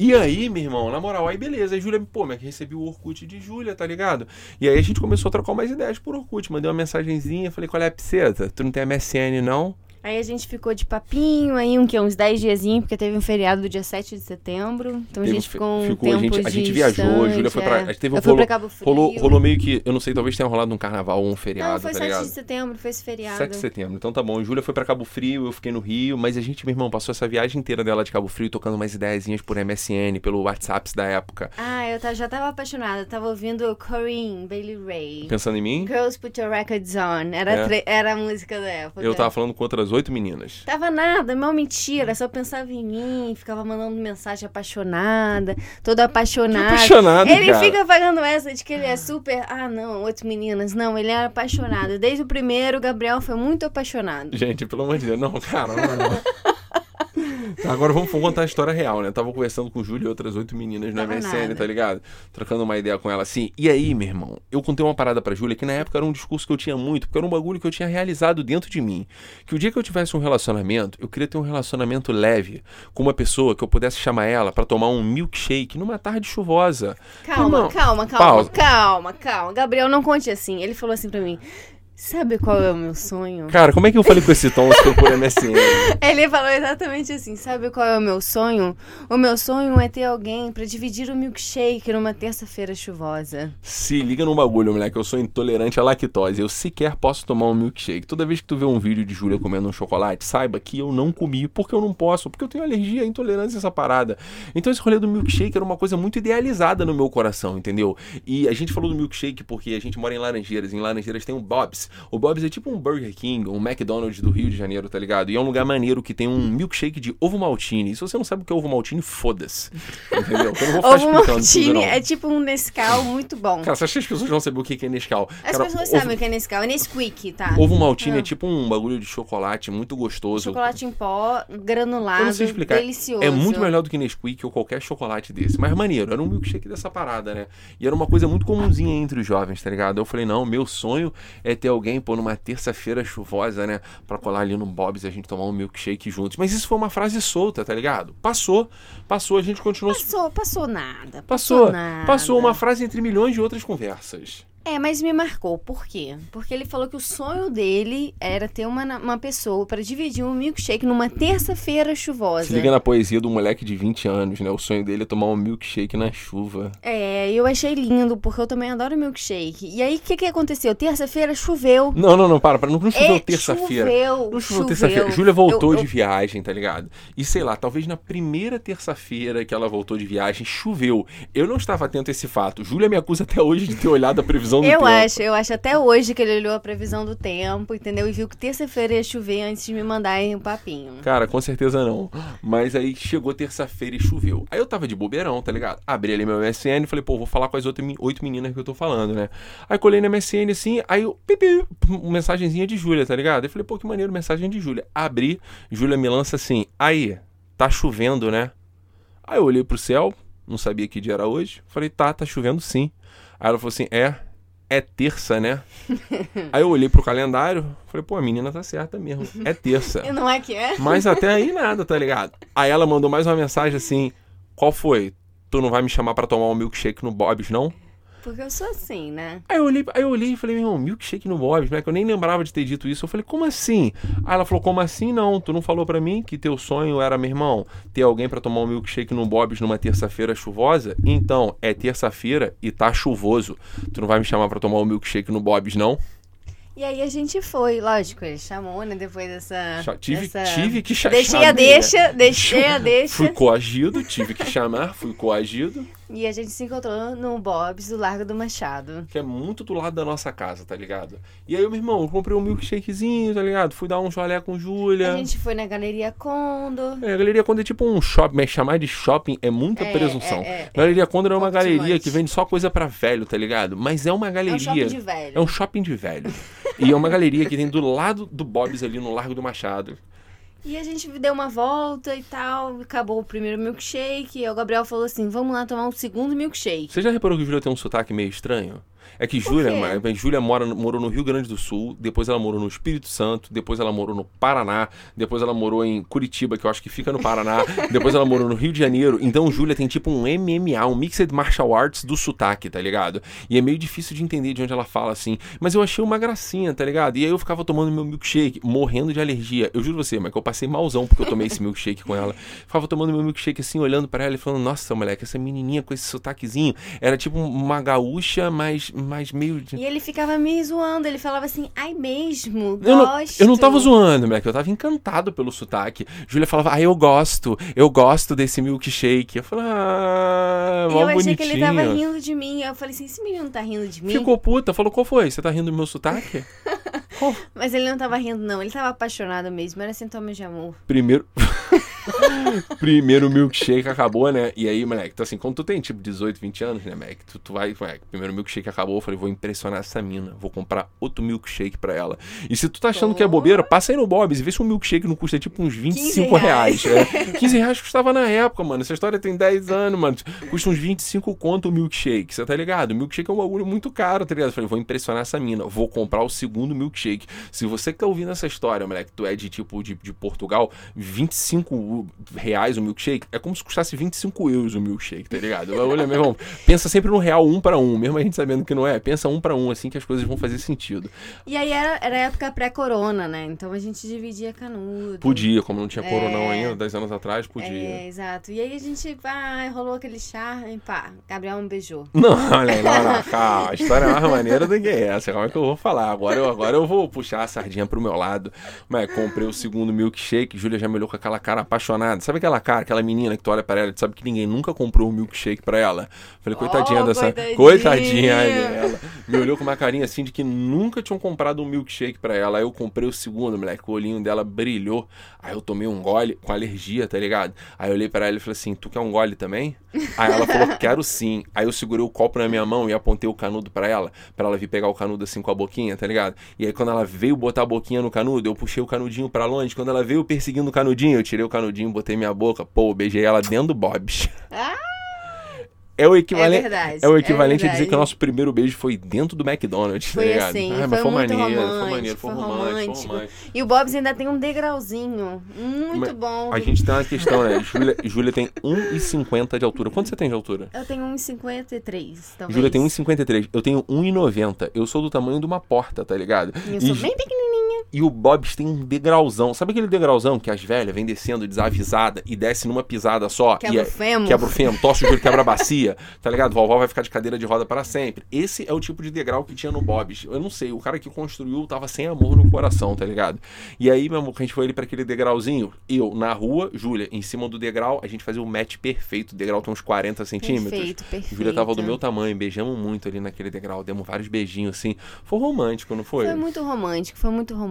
e aí, meu irmão, na moral, aí beleza. Aí Júlia, pô, mas recebi o Orkut de Júlia, tá ligado? E aí a gente começou a trocar mais ideias por Orkut. Mandei uma mensagenzinha, falei, qual é a pseta? Tu não tem MSN, não? Aí a gente ficou de papinho aí, um, que, uns 10 diazinhos, porque teve um feriado do dia 7 de setembro. Então Teve a gente ficou um ficou, a gente- a gente viajou, a Júlia foi pra- é. a gente teve um rolo- Cabo Frio. Rolou, rolou meio que, eu não sei, talvez tenha rolado um carnaval ou um feriado, Não, foi tá 7 ligado? de setembro, foi esse feriado. 7 de setembro, então tá bom. Júlia foi pra Cabo Frio, eu fiquei no Rio, mas a gente, meu irmão, passou essa viagem inteira dela de Cabo Frio tocando umas ideiazinhas por MSN, pelo WhatsApp da época. Ah, eu ta- já tava apaixonada. Tava ouvindo Corinne, Bailey Ray. Pensando em mim, Girls Put Your Records On. Era, É. era a música da época. eu tava falando com outras oito meninas. Tava nada, mal mentira, só pensava em mim, ficava mandando mensagem apaixonada, toda apaixonada. Apaixonado, Ele cara. fica pagando essa de que ele é super. Ah, não, outras meninas. Não, ele era apaixonado. Desde o primeiro, o Gabriel foi muito apaixonado. Gente, pelo amor de Deus, não, cara, não, não. Tá, agora vamos contar a história real, né? Tava conversando com o Júlio e outras oito meninas Tava MSN, nada. tá ligado? Trocando uma ideia com ela assim. E aí, meu irmão, eu contei uma parada pra Júlia que na época era um discurso que eu tinha muito, porque era um bagulho que eu tinha realizado dentro de mim. Que o dia que eu tivesse um relacionamento, eu queria ter um relacionamento leve com uma pessoa que eu pudesse chamar ela pra tomar um milkshake numa tarde chuvosa. Calma, Irmão, calma, calma, pausa. calma, calma. Gabriel, não conte assim. Ele falou assim pra mim. Sabe qual é o meu sonho? Cara, como é que eu falei com esse tom se por MSN? Ele falou exatamente assim: Sabe qual é o meu sonho? O meu sonho é ter alguém pra dividir o milkshake numa terça-feira chuvosa. Se liga no bagulho, moleque. Eu sou intolerante à lactose. Eu sequer posso tomar um milkshake. Toda vez que tu vê um vídeo de Júlia comendo um chocolate, saiba que eu não comi porque eu não posso, porque eu tenho alergia, intolerância a essa parada. Então esse rolê do milkshake era uma coisa muito idealizada no meu coração, entendeu? E a gente falou do milkshake porque a gente mora em Laranjeiras. Em Laranjeiras tem um Bob's. O Bob's é tipo um Burger King, um McDonald's do Rio de Janeiro, tá ligado? E é um lugar maneiro que tem um milkshake de ovo maltine. E se você não sabe o que é ovo maltine, foda-se. Entendeu? Eu não vou ficar Ovo tudo, maltine não. é tipo um Nescau muito bom. Cara, você acha que as pessoas vão saber o que é Nescau? As Cara, pessoas ovo- sabem o que é Nescau. É Nesquik, tá? Ovo maltine Ah. é tipo um bagulho de chocolate muito gostoso. Chocolate em pó, granulado, Eu não sei explicar. delicioso. É muito melhor do que Nesquik ou qualquer chocolate desse. Mas maneiro, era um milkshake dessa parada, né? E era uma coisa muito comumzinha entre os jovens, tá ligado? Eu falei, não, meu sonho é ter alguém, pô, numa terça-feira chuvosa, né? Pra colar ali no Bob's e a gente tomar um milkshake juntos. Mas isso foi uma frase solta, tá ligado? Passou, passou, a gente continuou. Passou, passou nada. Passou, nada. passou uma frase entre milhões de outras conversas. É, mas me marcou. Por quê? Porque ele falou que o sonho dele era ter uma, uma pessoa pra dividir um milkshake numa terça-feira chuvosa. Se liga na poesia do moleque de 20 anos, né? O sonho dele é tomar um milkshake na chuva. É, eu achei lindo, porque eu também adoro milkshake. E aí, o que que aconteceu? Terça-feira choveu. Não, não, não, para, para. Não, não choveu É, terça-feira. Choveu, Não choveu choveu. terça-feira. Júlia voltou Eu- eu- de viagem, tá ligado? E sei lá, talvez na primeira terça-feira que ela voltou de viagem, choveu. Eu não estava atento a esse fato. Júlia me acusa até hoje de ter olhado a previsão do Eu tempo. acho, eu acho até hoje que ele olhou a previsão do tempo, entendeu? E viu que terça-feira ia chover antes de me mandarem o papinho. Cara, com certeza não. Mas aí chegou terça-feira e choveu. Aí eu tava de bobeirão, tá ligado? Abri ali meu MSN e falei, pô, vou falar com as outras oito meninas que eu tô falando, né? Aí colei no MSN assim, aí eu, pipi, mensagenzinha de Júlia, tá ligado? Eu falei, pô, que maneiro, mensagem de Júlia. Abri, Júlia me lança assim, aí, tá chovendo, né? Aí eu olhei pro céu, não sabia que dia era hoje. Falei, tá, tá chovendo sim. Aí ela falou assim, é, é terça, né? aí eu olhei pro calendário, falei, pô, a menina tá certa mesmo, é terça. E não é que é? Mas até aí nada, tá ligado? Aí ela mandou mais uma mensagem assim: Qual foi? Tu não vai me chamar pra tomar um milkshake no Bob's, não? Porque eu sou assim, né? Aí eu olhei, aí eu olhei e falei, meu irmão, milkshake no Bob's, né? Que eu nem lembrava de ter dito isso. Eu falei, como assim? Aí ela falou, como assim não? Tu não falou pra mim que teu sonho era, meu irmão, ter alguém pra tomar um milkshake no Bob's numa terça-feira chuvosa? Então, é terça-feira e tá chuvoso. Tu não vai me chamar pra tomar um milkshake no Bob's, não? E aí a gente foi, lógico, ele chamou, né? Depois dessa. Tive, dessa... tive que cha- Deixei a deixa, deixei a deixa. Fui coagido, tive que chamar, fui coagido. E a gente se encontrou no Bob's do Largo do Machado. que é muito do lado da nossa casa, tá ligado? E aí, meu irmão, eu comprei um milkshakezinho, tá ligado? Fui dar um jolé com Júlia. A gente foi na Galeria Condor. É, a Galeria Condor é tipo um shopping, mas chamar de shopping é muita É, presunção. é, é, Galeria Condor é uma galeria demais. que vende só coisa pra velho, tá ligado? Mas é uma É um galeria. shopping de velho. É um shopping de velho. e é uma galeria que tem do lado do Bob's ali no Largo do Machado. E a gente deu uma volta e tal. Acabou o primeiro milkshake. E o Gabriel falou assim: vamos lá tomar um segundo milkshake. Você já reparou que Júlia tem um sotaque meio estranho? É que Júlia, Júlia mora, morou no Rio Grande do Sul, depois ela morou no Espírito Santo, depois ela morou no Paraná, depois ela morou em Curitiba, que eu acho que fica no Paraná, depois ela morou no Rio de Janeiro. Então Júlia tem tipo um MMA, um Mixed Martial Arts do sotaque, tá ligado? E é meio difícil de entender de onde ela fala assim. Mas eu achei uma gracinha, tá ligado? E aí eu ficava tomando meu milkshake, morrendo de alergia. Eu juro você, mas que eu passei malzão porque eu tomei esse milkshake com ela. Ficava tomando meu milkshake assim, olhando pra ela e falando: Nossa, moleque, essa menininha com esse sotaquezinho era tipo uma gaúcha, mas, meio. de- E ele ficava me zoando. Ele falava assim: ai mesmo, Eu não, gosto. eu não tava zoando, moleque. Eu tava encantado pelo sotaque. Júlia falava, ah, eu gosto, eu gosto desse milkshake. Eu falei, ah, mó eu achei bonitinho. que ele tava rindo de mim. Eu falei assim: esse menino tá rindo de mim. Ficou puta, falou, qual foi? Você tá rindo do meu sotaque? Mas ele não tava rindo, não. Ele tava apaixonado mesmo. Era sintomas de amor. Primeiro. Primeiro milkshake acabou, né? E aí, moleque, então assim, quando tu tem tipo 18, 20 anos, né, moleque? Tu, tu vai, moleque, primeiro milkshake acabou, eu falei, vou impressionar essa mina, vou comprar outro milkshake pra ela. E se tu tá achando que é bobeira, passa aí no Bob's e vê se um milkshake não custa tipo uns 25 reais. reais. É. 15 reais custava na época, mano. Essa história tem 10 anos, mano. Custa uns 25 conto o milkshake, você tá ligado? O milkshake é um bagulho muito caro, tá ligado? Eu falei, vou impressionar essa mina, vou comprar o segundo milkshake. Se você que tá ouvindo essa história, moleque, tu é de tipo de, de Portugal, 25 25 reais o milkshake, é como se custasse 25 euros o milkshake, tá ligado? Olha, meu irmão, pensa sempre no real um para um, mesmo a gente sabendo que não é, pensa um para um, assim que as coisas vão fazer sentido. E aí era, era época pré-corona, né? Então a gente dividia canudo. Podia, como não tinha coronão é... ainda, 10 anos atrás, podia. É, exato. E aí a gente, pá, rolou aquele chá e pá, Gabriel me beijou. Não, olha aí, não, não, calma, a história é mais maneira do que essa, como é que eu vou falar? Agora eu, agora eu vou puxar a sardinha pro meu lado, mas comprei o segundo milkshake, Júlia já me olhou com aquela cara apaixonada, sabe aquela cara, aquela menina que tu olha pra ela e sabe que ninguém nunca comprou um milkshake pra ela? Falei, coitadinha oh, dessa, coitadinha, coitadinha dela, me olhou com uma carinha assim de que nunca tinham comprado um milkshake pra ela, aí eu comprei o segundo, moleque, o olhinho dela brilhou, aí eu tomei um gole com alergia, tá ligado? Aí eu olhei pra ela e falei assim, tu quer um gole também? Aí ela falou, quero sim. Aí eu segurei o copo na minha mão e apontei o canudo para ela, para ela vir pegar o canudo assim com a boquinha, tá ligado? E aí quando ela veio botar a boquinha no canudo, eu puxei o canudinho para longe. Quando ela veio perseguindo o canudinho, eu tirei o canudinho, botei minha boca, pô, beijei ela dentro do Bob's. Ah! É o equivalente, é, verdade, é o equivalente é a dizer que o nosso primeiro beijo foi dentro do McDonald's, tá foi tá ligado? Assim, ah, foi, foi maneiro, foi maneiro, foi, foi romântico, foi romântico. E o Bob's ainda tem um degrauzinho, muito mas, bom. A gente tem uma questão, né? Júlia, Júlia tem 1,50 de altura. Quanto você tem de altura? Eu tenho 1,53, talvez. Júlia tem 1,53. Eu tenho 1,90. Eu sou do tamanho de uma porta, tá ligado? Eu e sou bem pequenininha. E o Bob's tem um degrauzão. Sabe aquele degrauzão que as velhas vêm descendo desavisada e desce numa pisada só? Quebra e o fêmur. Quebra o fêmur, torce o joelho, quebra a bacia, tá ligado? Vovó vai ficar de cadeira de roda para sempre. Esse é o tipo de degrau que tinha no Bob's. Eu não sei, o cara que construiu tava sem amor no coração, tá ligado? E aí, meu amor, a gente foi ali para aquele degrauzinho, eu na rua, Júlia em cima do degrau, a gente fazia o match perfeito. O degrau tem uns 40 centímetros. Perfeito, perfeito. Júlia tava do meu tamanho, beijamos muito ali naquele degrau, demos vários beijinhos assim. Foi romântico, não foi? Foi muito romântico, foi muito romântico.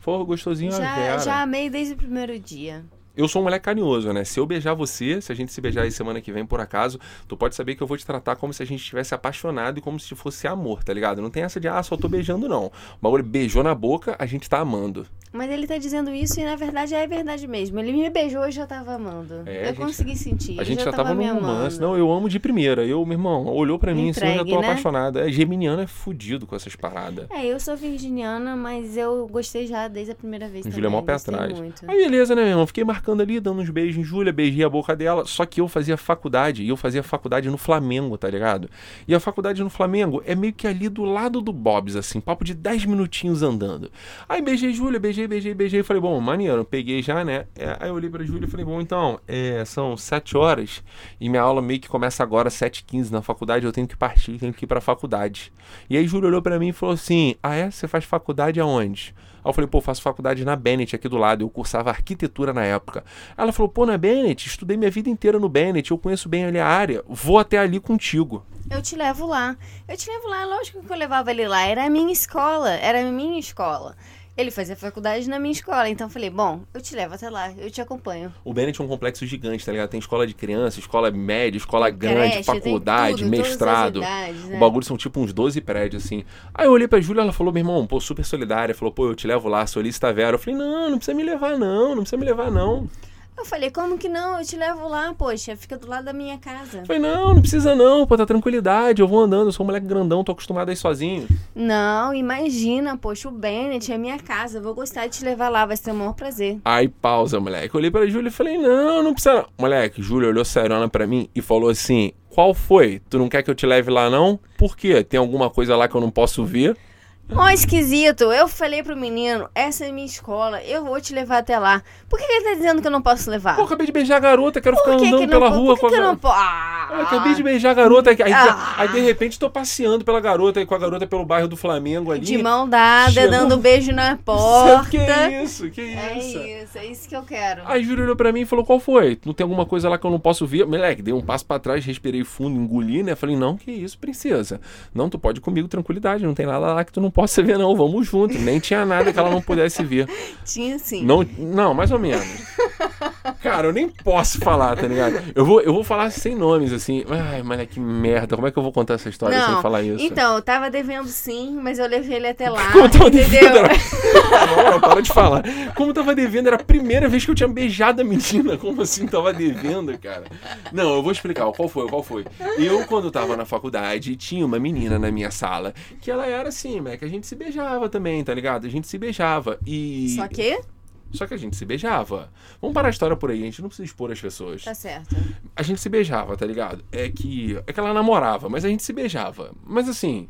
Foi gostosinho já. Já amei desde o primeiro dia eu sou um moleque carinhoso, né? Se eu beijar você, se a gente se beijar aí semana que vem por acaso, tu pode saber que eu vou te tratar como se a gente estivesse apaixonado e como se fosse amor, tá ligado? Não tem essa de, ah, só tô beijando, não. O bagulho beijou na boca, a gente tá amando. Mas ele tá dizendo isso e na verdade é verdade mesmo. Ele me beijou e já tava amando. É, eu gente, consegui sentir. A gente já, já tava, tava no romance. Não, eu amo de primeira. Eu, meu irmão, olhou para mim Entregue, assim, eu já tô né? apaixonada. É, geminiano é fudido com essas paradas. É, eu sou virginiana, mas eu gostei já desde a primeira vez. Júlia é mó pé atrás. Muito. Aí beleza, né, meu irmão? Fiquei marcando ali, dando uns beijos beijo em Júlia, beijei a boca dela. Só que eu fazia faculdade, e eu fazia faculdade no Flamengo, tá ligado? E a faculdade no Flamengo é meio que ali do lado do Bob's, assim, papo de 10 minutinhos andando. Aí beijei Júlia, beijei, beijei, beijei. Falei, bom, maneiro, peguei já, né? É, aí eu olhei pra Júlia e falei, bom, então, é, são 7 horas e minha aula meio que começa agora, 7h15 na faculdade, eu tenho que partir, tenho que ir pra faculdade. E aí Júlia olhou para mim e falou assim: Ah, é? Você faz faculdade aonde? Aí eu falei, pô, faço faculdade na Bennett aqui do lado. Eu cursava arquitetura na época. Ela falou, pô, na Bennett, estudei minha vida inteira no Bennett, eu conheço bem ali a área, vou até ali contigo. Eu te levo lá. Eu te levo lá, lógico que eu levava ele lá. Era a minha escola, era a minha escola. Ele fazia faculdade na minha escola, então eu falei, bom, eu te levo até lá, eu te acompanho. O Bennett é um complexo gigante, tá ligado? Tem escola de criança, escola média, escola grande, creche, faculdade, tudo, mestrado. Idades, né? O bagulho são tipo uns 12 prédios, assim. Aí eu olhei pra Júlia, ela falou, meu irmão, pô, super solidária, falou, pô, eu te levo lá, solista Vera. Eu falei, não, não precisa me levar, não, não precisa me levar, não. Eu falei, como que não? Eu te levo lá, poxa, fica do lado da minha casa. Eu falei, não, não precisa não, pô, tá tranquilidade, eu vou andando, eu sou um moleque grandão, tô acostumado a ir sozinho. Não, imagina, poxa, o Bennett é minha casa, eu vou gostar de te levar lá, vai ser o maior prazer. Aí, pausa, moleque. Eu olhei pra Júlia e falei, não, não precisa. Moleque, Júlia olhou serona pra mim e falou assim: qual foi? Tu não quer que eu te leve lá, não? Por quê? Tem alguma coisa lá que eu não posso ver? Mó esquisito. Eu falei pro menino, essa é minha escola, eu vou te levar até lá. Por que, que ele tá dizendo que eu não posso levar? Pô, acabei de beijar a garota, quero ficar andando pela rua por que com a que eu não posso? Ah, eu acabei de beijar a garota. Aí, ah. aí, de repente tô passeando pela garota, com a garota pelo bairro do Flamengo ali. De mão dada, chegou... dando um beijo na porta. Que isso, que é isso. É isso, é isso que eu quero. Aí Júlio olhou pra mim e falou, qual foi? Não tem alguma coisa lá que eu não posso ver? Moleque, dei um passo pra trás, respirei fundo, engoli, né? Falei, não, que isso, princesa. Não, tu pode ir comigo, tranquilidade, não tem nada lá que tu não possa ver não, vamos junto. Nem tinha nada que ela não pudesse ver. Tinha sim. Não, não mais ou menos. Cara, eu nem posso falar, tá ligado? Eu vou, eu vou falar sem nomes, assim. Ai, mas que merda. Como é que eu vou contar essa história não, sem falar isso? Então, eu tava devendo sim, mas eu levei ele até lá. Como tava entendeu? devendo? Era... não, para de falar. Como tava devendo, era a primeira vez que eu tinha beijado a menina. Como assim tava devendo, cara? Não, eu vou explicar. Qual foi? Qual foi? Eu, quando tava na faculdade, tinha uma menina na minha sala que ela era assim, né? Gente se beijava também, tá ligado? A gente se beijava. E. Só que? Só que a gente se beijava. Vamos parar a história por aí, a gente não precisa expor as pessoas. Tá certo. A gente se beijava, tá ligado? É que. É que ela namorava, mas a gente se beijava. Mas assim.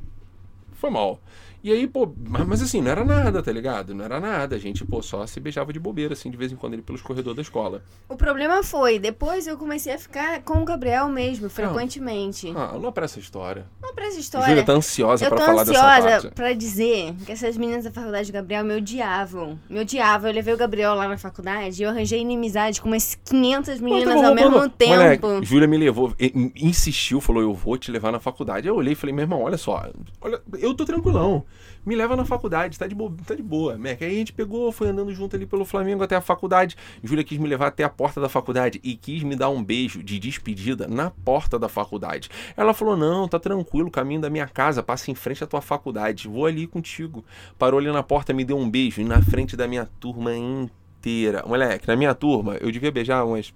Foi mal. E aí, pô, mas, assim, não era nada, tá ligado? Não era nada. A gente, pô, só se beijava de bobeira, assim, de vez em quando ele pelos corredores da escola. O problema foi, depois eu comecei a ficar com o Gabriel mesmo, frequentemente. Ah, não pra essa história. Não pra essa Júlia história. tá ansiosa Eu pra tô falar dessa ansiosa parte. pra dizer que essas meninas da faculdade do Gabriel me odiavam. Me odiavam. Eu levei o Gabriel lá na faculdade e eu arranjei inimizade com umas 500 Pô, meninas ao mesmo roubando. tempo. Moleque, Júlia me levou, insistiu, falou, eu vou te levar na faculdade. Eu olhei e falei, meu irmão, olha só, olha, eu tô tranquilão. Me leva na faculdade, tá de, bo tá de boa. Mac. Aí a gente pegou, foi andando junto ali pelo Flamengo até a faculdade. Júlia quis me levar até a porta da faculdade e quis me dar um beijo de despedida na porta da faculdade. Ela falou: Não, tá tranquilo, caminho da minha casa passa em frente à tua faculdade. Vou ali contigo. Parou ali na porta, me deu um beijo e na frente da minha turma inteira. Moleque, na minha turma, eu devia beijar umas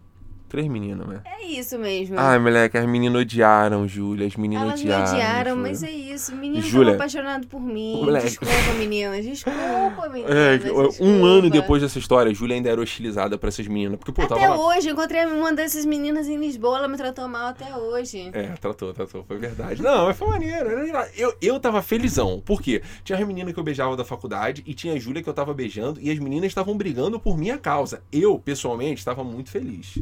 três meninas, né? É isso mesmo. Ai, moleque, as meninas odiaram, Júlia. As meninas Elas me odiaram. odiaram, Júlia. mas é isso. Meninos Júlia. apaixonados por mim. Moleque. Desculpa, meninas. Desculpa, meninas. É, desculpa. um ano depois dessa história, a Júlia ainda era hostilizada pra essas meninas. Porque, pô, Até tava lá. hoje, encontrei uma dessas meninas em Lisboa, ela me tratou mal até hoje. É, tratou, tratou, foi verdade. Não, mas foi maneiro. Eu, eu tava felizão. Por quê? Tinha as meninas que eu beijava da faculdade e tinha a Júlia que eu tava beijando e as meninas estavam brigando por minha causa. Eu, pessoalmente, estava muito feliz.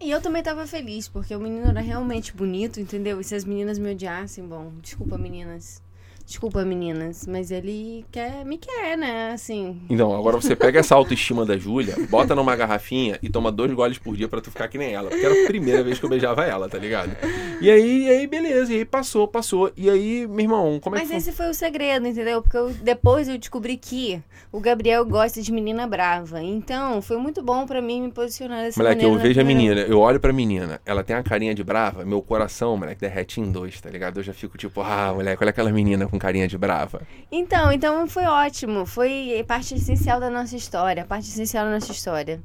E eu também tava feliz, porque o menino era realmente bonito, entendeu? E se as meninas me odiassem, bom, desculpa, meninas. Desculpa, meninas, mas ele quer, me quer, né? Assim. Então, agora você pega essa autoestima da Júlia, bota numa garrafinha e toma dois goles por dia pra tu ficar que nem ela. Porque era a primeira vez que eu beijava ela, tá ligado? E aí, e aí beleza, e aí passou, passou. E aí, meu irmão, como é Mas que foi? esse foi o segredo, entendeu? Porque eu- depois eu descobri que o Gabriel gosta de menina brava. Então, foi muito bom pra mim me posicionar dessa Moleque, maneira. eu na vejo a menina, eu olho pra menina, ela tem a carinha de brava, meu coração, moleque, derrete em dois, tá ligado? Eu já fico tipo, ah, moleque, olha aquela menina com carinha de brava. Então, então foi ótimo. Foi parte essencial da nossa história. Parte essencial da nossa história.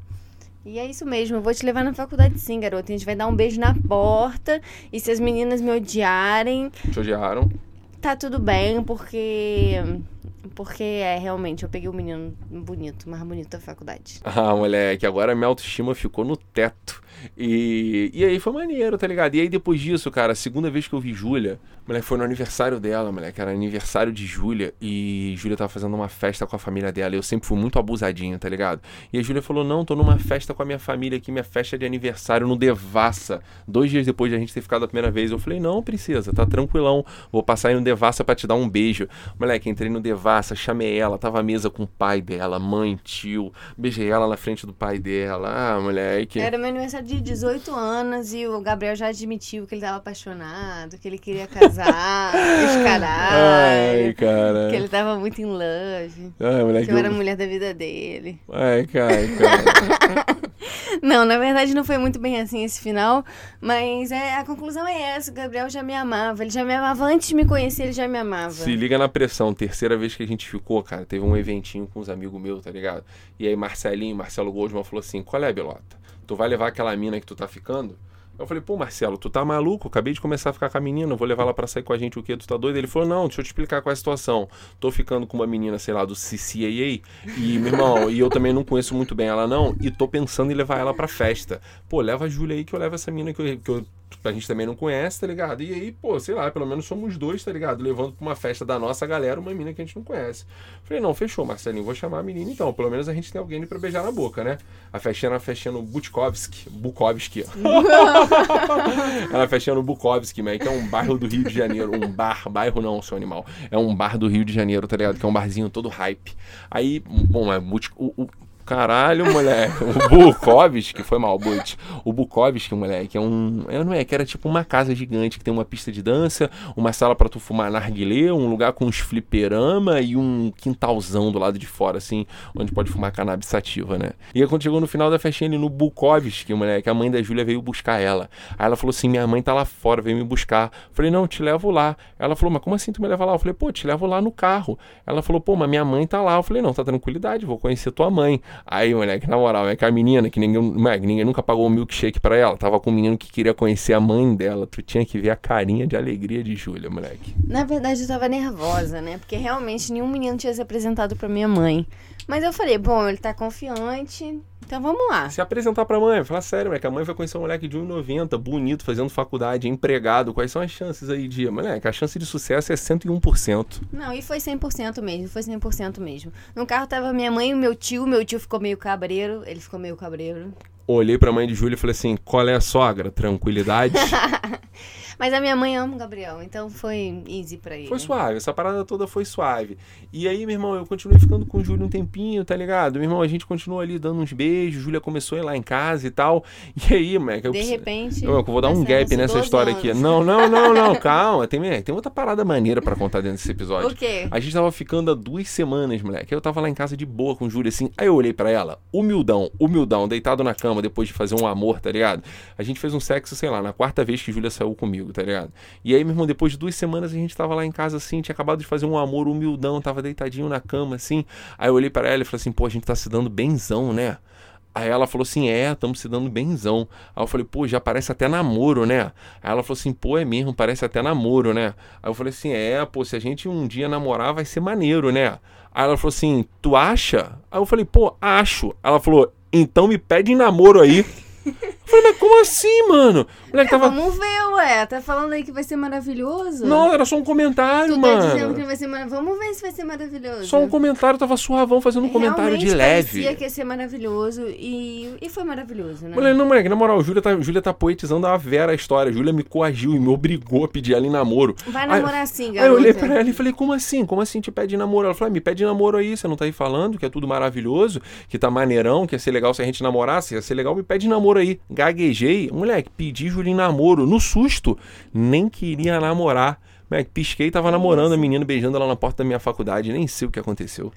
E é isso mesmo, eu vou te levar na faculdade sim, garoto. A gente vai dar um beijo na porta. E se as meninas me odiarem, Te odiaram? tá tudo bem, porque. Porque é, realmente, eu peguei um menino bonito, mais bonito da faculdade. Ah, moleque, agora minha autoestima ficou no teto. E, e aí foi maneiro, tá ligado? E aí depois disso, cara, a segunda vez que eu vi Júlia, moleque, foi no aniversário dela, moleque. Era aniversário de Júlia e Júlia tava fazendo uma festa com a família dela. Eu sempre fui muito abusadinho, tá ligado? E a Júlia falou: Não, tô numa festa com a minha família aqui, minha festa é de aniversário no Devassa. Dois dias depois de a gente ter ficado a primeira vez. Eu falei: Não, princesa, tá tranquilão. Vou passar aí no Devassa pra te dar um beijo. Moleque, entrei no Devassa, chamei ela, tava à mesa com o pai dela, mãe, tio. Beijei ela na frente do pai dela. Ah, moleque. Era meu aniversário de 18 anos e o Gabriel já admitiu que ele tava apaixonado, que ele queria casar, esse Ai, caralho. cara. Que ele tava muito em love. Ai, moleque. Que eu era a mulher da vida dele. Ai, cara, cara. Não, na verdade não foi muito bem assim esse final, mas é, a conclusão é essa, o Gabriel já me amava, ele já me amava antes de me conhecer, ele já me amava. Se liga na pressão. Terceira vez que a gente ficou, cara, teve um eventinho com uns amigos meus, tá ligado? E aí Marcelinho, Marcelo Goldman falou assim: qual é, Belota? Tu vai levar aquela mina que tu tá ficando? Eu falei, pô, Marcelo, tu tá maluco? Acabei de começar a ficar com a menina, vou levar ela pra sair com a gente, o quê? Tu tá doido? Ele falou, não, deixa eu te explicar qual é a situação. Tô ficando com uma menina, sei lá, do CCAA, e, meu irmão, e eu também não conheço muito bem ela, não, e tô pensando em levar ela pra festa. Pô, leva a Júlia aí que eu levo essa mina que eu, que eu a gente também não conhece, tá ligado? E aí, pô, sei lá, pelo menos somos dois, tá ligado? Levando pra uma festa da nossa galera uma mina que a gente não conhece. Falei, não, fechou, Marcelinho, vou chamar a menina então. Pelo menos a gente tem alguém pra beijar na boca, né? A festinha era a festinha no Butkovski. Bukovski. era a festinha no Bukovski, mas que é um bairro do Rio de Janeiro. Um bar, bairro não, seu animal. É um bar do Rio de Janeiro, tá ligado? Que é um barzinho todo hype. Aí, bom, é o, o Caralho, moleque. O Bukovski, foi mal, Butch. O Bukovski, moleque, é um. É, não é, que era tipo uma casa gigante que tem uma pista de dança, uma sala pra tu fumar narguilé, um lugar com uns fliperama e um quintalzão do lado de fora, assim, onde pode fumar cannabis sativa, né? E quando chegou no final da festinha ali no Bukovski, moleque, a mãe da Júlia veio buscar ela. Aí ela falou assim: minha mãe tá lá fora, veio me buscar. Eu falei, não, te levo lá. Ela falou, mas como assim tu me leva lá? Eu falei, pô, te levo lá no carro. Ela falou, pô, mas minha mãe tá lá. Eu falei, não, tá tranquilidade, vou conhecer tua mãe. Aí, moleque, na moral, é que a menina, que ninguém, moleque, ninguém nunca pagou um milkshake pra ela, tava com um menino que queria conhecer a mãe dela. Tu tinha que ver a carinha de alegria de Júlia, moleque. Na verdade, eu tava nervosa, né? Porque realmente nenhum menino tinha se apresentado pra minha mãe. Mas eu falei, bom, ele tá confiante, então vamos lá. Se apresentar pra mãe, falar sério, moleque, a mãe vai conhecer um moleque de 1,90, bonito, fazendo faculdade, empregado. Quais são as chances aí de. Moleque, a chance de sucesso é 101%. Não, e foi 100% mesmo, foi 100% mesmo. No carro tava minha mãe e o meu tio, meu tio ficou meio cabreiro, ele ficou meio cabreiro. Olhei pra mãe de Júlia e falei assim: qual é a sogra? Tranquilidade? Mas a minha mãe ama o Gabriel, então foi easy pra ele. Foi suave, essa parada toda foi suave. E aí, meu irmão, eu continuei ficando com o Júlio um tempinho, tá ligado? Meu irmão, a gente continuou ali dando uns beijos, Júlia começou a ir lá em casa e tal. E aí, moleque, eu De preciso- repente. Eu, eu vou dar um gap nessa 12 história aqui. anos. Não, não, não, não, calma. Tem, tem outra parada maneira pra contar dentro desse episódio. O quê? A gente tava ficando há duas semanas, moleque. Eu tava lá em casa de boa com o Júlia, assim. Aí eu olhei pra ela, humildão, humildão, deitado na cama depois de fazer um amor, tá ligado? A gente fez um sexo, sei lá, na quarta vez que Júlia saiu comigo, tá ligado? E aí, meu irmão, depois de duas semanas a gente tava lá em casa, assim, tinha acabado de fazer um amor humildão, tava deitadinho na cama, assim. Aí eu olhei pra ela e falei assim, pô, a gente tá se dando benzão, né? Aí ela falou assim: é, estamos se dando benzão. Aí eu falei, pô, já parece até namoro, né? Aí ela falou assim: pô, é mesmo, parece até namoro, né? Aí eu falei assim: é, pô, se a gente um dia namorar vai ser maneiro, né? Aí ela falou assim: tu acha? Aí eu falei, pô, acho. Ela falou: então me pede namoro aí. Eu falei, mas como assim, mano? Moleque tava. Vamos ver, ué. Tá falando aí que vai ser maravilhoso? Não, era só um comentário, Tu tá dizendo mano. que vai ser maravilhoso. Vamos ver se vai ser maravilhoso. Só um comentário, tava suavão fazendo um comentário de Realmente leve. parecia que ia ser maravilhoso e, e foi maravilhoso, né? Moleque, não, moleque, na moral, Júlia tá, Júlia tá poetizando a Vera a história. Júlia me coagiu e me obrigou a pedir ela em namoro. Vai Aí- namorar assim, Aí eu olhei pra ela e falei, como assim? Como assim te pede namoro? Ela falou, ah, me pede namoro aí, você não tá aí falando que é tudo maravilhoso, que tá maneirão, que ia ser legal se a gente namorasse, ia ser legal, me pede namoro aí. Gaguejei, moleque, pedi em namoro, no susto, nem queria namorar. Moleque, pisquei, tava namorando a menina, beijando ela na porta da minha faculdade, nem sei o que aconteceu.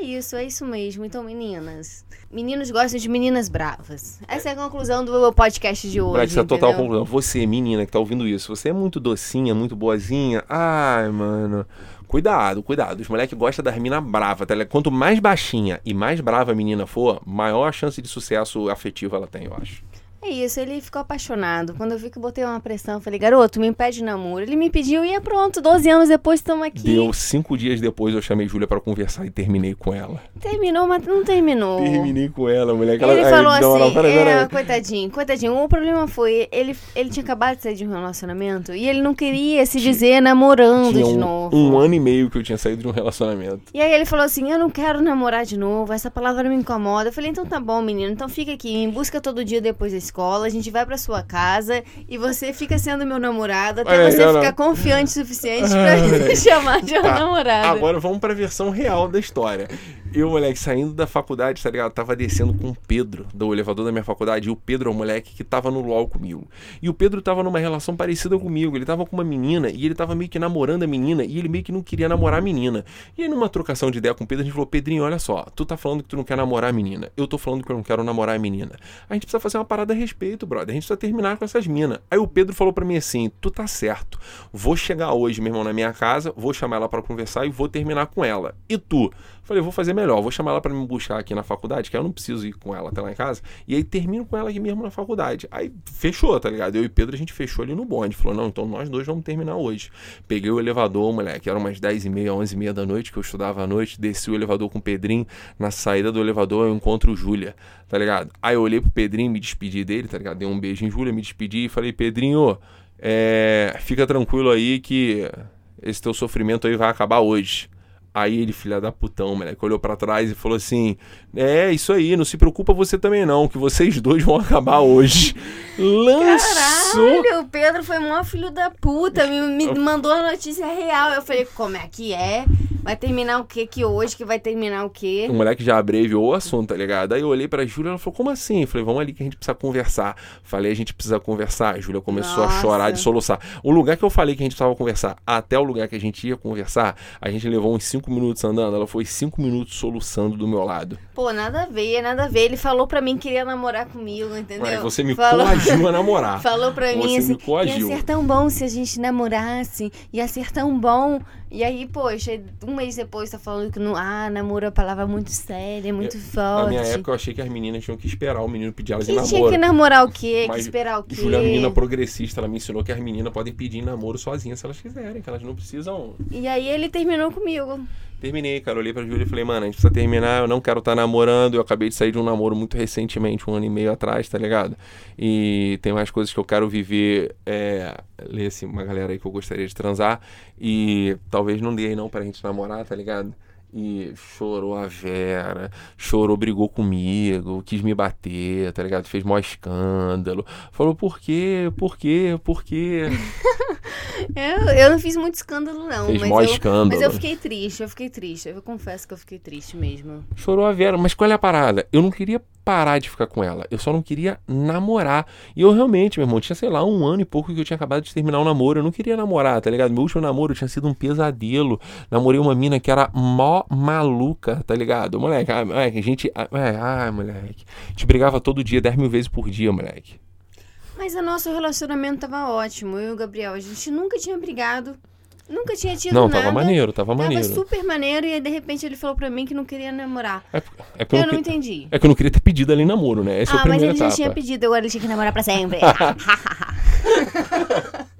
É isso, é isso mesmo. Então, meninas. Meninos gostam de meninas bravas. Essa é a conclusão do meu podcast de hoje. Isso é total entendeu? conclusão. Você, menina que tá ouvindo isso, você é muito docinha, muito boazinha. Ai, mano. Cuidado, cuidado. Os moleques gostam das minas bravas, tá? Quanto mais baixinha e mais brava a menina for, maior a chance de sucesso afetivo ela tem, eu acho. É isso, ele ficou apaixonado. Quando eu vi que eu botei uma pressão, eu falei, garoto, me pede namoro. Ele me pediu e é pronto. 12 anos depois estamos aqui. Deu cinco dias depois, eu chamei Júlia pra conversar e terminei com ela. Terminou, mas não terminou. Terminei com ela, moleque. Ele Ela- falou não, assim, não, peraí, é, coitadinho, coitadinho. O problema foi, ele, ele tinha acabado de sair de um relacionamento e ele não queria se dizer namorando Tinha de um, novo. um ano e meio que eu tinha saído de um relacionamento. E aí ele falou assim, eu não quero namorar de novo, essa palavra me incomoda. Eu falei, então tá bom, menino, então fica aqui, me busca todo dia depois da escola, a gente vai pra sua casa e você fica sendo meu namorado até aí, você ficar confiante o suficiente pra me chamar de Tá, namorado. Agora vamos pra versão real da história. Eu, moleque, saindo da faculdade, tá ligado? Tava descendo com o Pedro, do elevador da minha faculdade, e o Pedro é o moleque que tava no LOL comigo. E o Pedro tava numa relação parecida comigo. Ele tava com uma menina e ele tava meio que namorando a menina e ele meio que não queria namorar a menina. E aí, numa trocação de ideia com o Pedro, a gente falou: Pedrinho, olha só, tu tá falando que tu não quer namorar a menina. Eu tô falando que eu não quero namorar a menina. A gente precisa fazer uma parada a respeito, brother. A gente precisa terminar com essas minas. Aí o Pedro falou pra mim assim: tu tá certo. Vou chegar hoje, meu irmão, na minha casa, vou chamar ela pra conversar e vou terminar com ela. E tu? Falei, vou fazer melhor, vou chamar ela pra me buscar aqui na faculdade, que eu não preciso ir com ela até lá em casa. E aí termino com ela aqui mesmo na faculdade. Aí fechou, tá ligado? Eu e Pedro a gente fechou ali no bonde. Falou, não, então nós dois vamos terminar hoje. Peguei o elevador, moleque, era umas 10 e meia, 11 e meia da noite, que eu estudava à noite. Desci o elevador com o Pedrinho. Na saída do elevador eu encontro o Júlia, tá ligado? Aí eu olhei pro Pedrinho, me despedi dele, tá ligado? Dei um beijo em Júlia, me despedi e falei, Pedrinho, é, fica tranquilo aí que esse teu sofrimento aí vai acabar hoje. Aí ele, filha da putão, moleque, olhou pra trás e falou assim: É, isso aí, não se preocupa você também não, que vocês dois vão acabar hoje. Lançou. Caralho, o Pedro foi maior filho da puta, me, me mandou a notícia real. Eu falei, como é que é? Vai terminar o que que hoje? Que vai terminar o quê? O moleque já abreviou o assunto, tá ligado? Aí eu olhei pra Júlia e ela falou: Como assim? Eu falei: Vamos ali que a gente precisa conversar. Falei: A gente precisa conversar. A Júlia começou a Nossa. chorar de soluçar. O lugar que eu falei que a gente precisava conversar, até o lugar que a gente ia conversar, a gente levou uns 5 minutos andando. Ela foi 5 minutos soluçando do meu lado. Pô, nada a ver, nada a ver. Ele falou pra mim que queria namorar comigo, entendeu? Mas você me falou... coagiu a namorar. Falou pra mim Você assim, me coagiu. ia ser tão bom se a gente namorasse, ia ser tão bom. E aí, poxa, um mês depois tá falando que não, ah, namoro é uma palavra muito séria, muito Na forte. minha época eu achei que as meninas tinham que esperar o menino pedir elas em que namoro. tinha que namorar o quê? Mas que esperar o quê? Júlia é uma menina progressista, ela me ensinou que as meninas podem pedir namoro sozinhas se elas quiserem, que elas não precisam. E aí ele terminou comigo. Terminei, cara. Olhei pra Júlia e falei, mano, a gente precisa terminar, eu não quero estar namorando. Eu acabei de sair de um namoro muito recentemente, um ano e meio atrás, tá ligado? E tem mais coisas que eu quero viver. É, ler assim, uma galera aí que eu gostaria de transar. E talvez não dê aí não pra gente namorar, tá ligado? E chorou a Vera, chorou, brigou comigo, quis me bater, tá ligado? Fez maior escândalo. Falou, por quê? Por quê? Por quê? Eu, eu não fiz muito escândalo, não. Fez mas, eu, escândalo. mas eu fiquei triste, eu fiquei triste. Eu confesso que eu fiquei triste mesmo. Chorou a Vera, mas qual é a parada? Eu não queria parar de ficar com ela, eu só não queria namorar. E eu realmente, meu irmão, tinha, sei lá, um ano e pouco que eu tinha acabado de terminar o namoro. Eu não queria namorar, tá ligado? Meu último namoro tinha sido um pesadelo. Namorei uma mina que era mó maluca, tá ligado? Moleque, ah, moleque a gente. ah, É, ai, moleque. A gente brigava todo dia, 10 mil vezes por dia, moleque. Mas o nosso relacionamento tava ótimo. Eu e o Gabriel, a gente nunca tinha brigado, nunca tinha tido Não, nada. tava maneiro, tava Tava maneiro. super maneiro e aí de repente ele falou pra mim que não queria namorar. É, é eu Eu não, não que- entendi. é que eu não queria ter pedido ali namoro, né? Essa é a ah, mas primeira ele já etapa. tinha pedido, agora ele tinha que namorar pra sempre.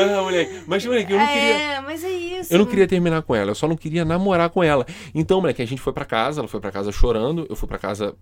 Ah, moleque. Mas, moleque, eu não queria. É, mas é isso. Eu não queria terminar com ela, eu só não queria namorar com ela. Então, moleque, a gente foi pra casa, ela foi pra casa chorando, eu fui pra casa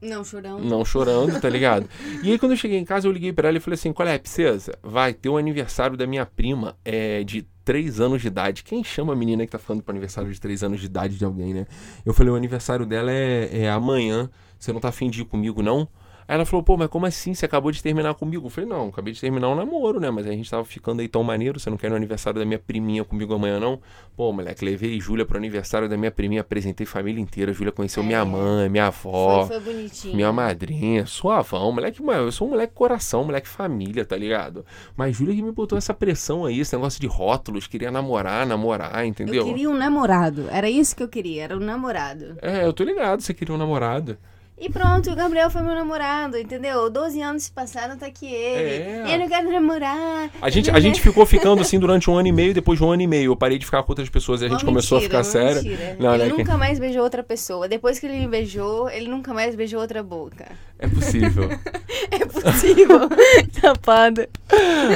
Não, chorão. não chorando, tá ligado? E aí, quando eu cheguei em casa, eu liguei pra ela e falei assim: qual é, princesa? Vai ter o aniversário da minha prima, é de 3 anos de idade. Quem chama a menina que tá falando pro aniversário de 3 anos de idade de alguém, né? Eu falei: o aniversário dela é, é amanhã, você não tá afim de ir comigo, não? Aí ela falou, pô, mas como assim? Você acabou de terminar comigo? Eu falei, não, acabei de terminar um namoro, né? Mas a gente tava ficando aí tão maneiro, você não quer ir no aniversário da minha priminha comigo amanhã, não? Pô, moleque, levei Júlia pro aniversário da minha priminha, apresentei família inteira. Júlia conheceu É. minha mãe, minha avó, Foi, foi bonitinho. minha madrinha, suavão, moleque, eu sou um moleque coração, moleque família, tá ligado? Mas Júlia que me botou essa pressão aí, esse negócio de rótulos, queria namorar, namorar, entendeu? Eu queria um namorado. Era isso que eu queria, era um namorado. É, eu tô ligado, você queria um namorado. E pronto, o Gabriel foi meu namorado, entendeu? 12 anos se passaram, tá aqui ele. É. E eu não quero namorar. A gente, a gente ficou ficando assim durante um ano e meio, depois de um ano e meio eu parei de ficar com outras pessoas e a gente começou a ficar sério. Não, ele né, nunca mais beijou outra pessoa. Depois que ele me beijou, ele nunca mais beijou outra boca. É possível. É possível. Safado.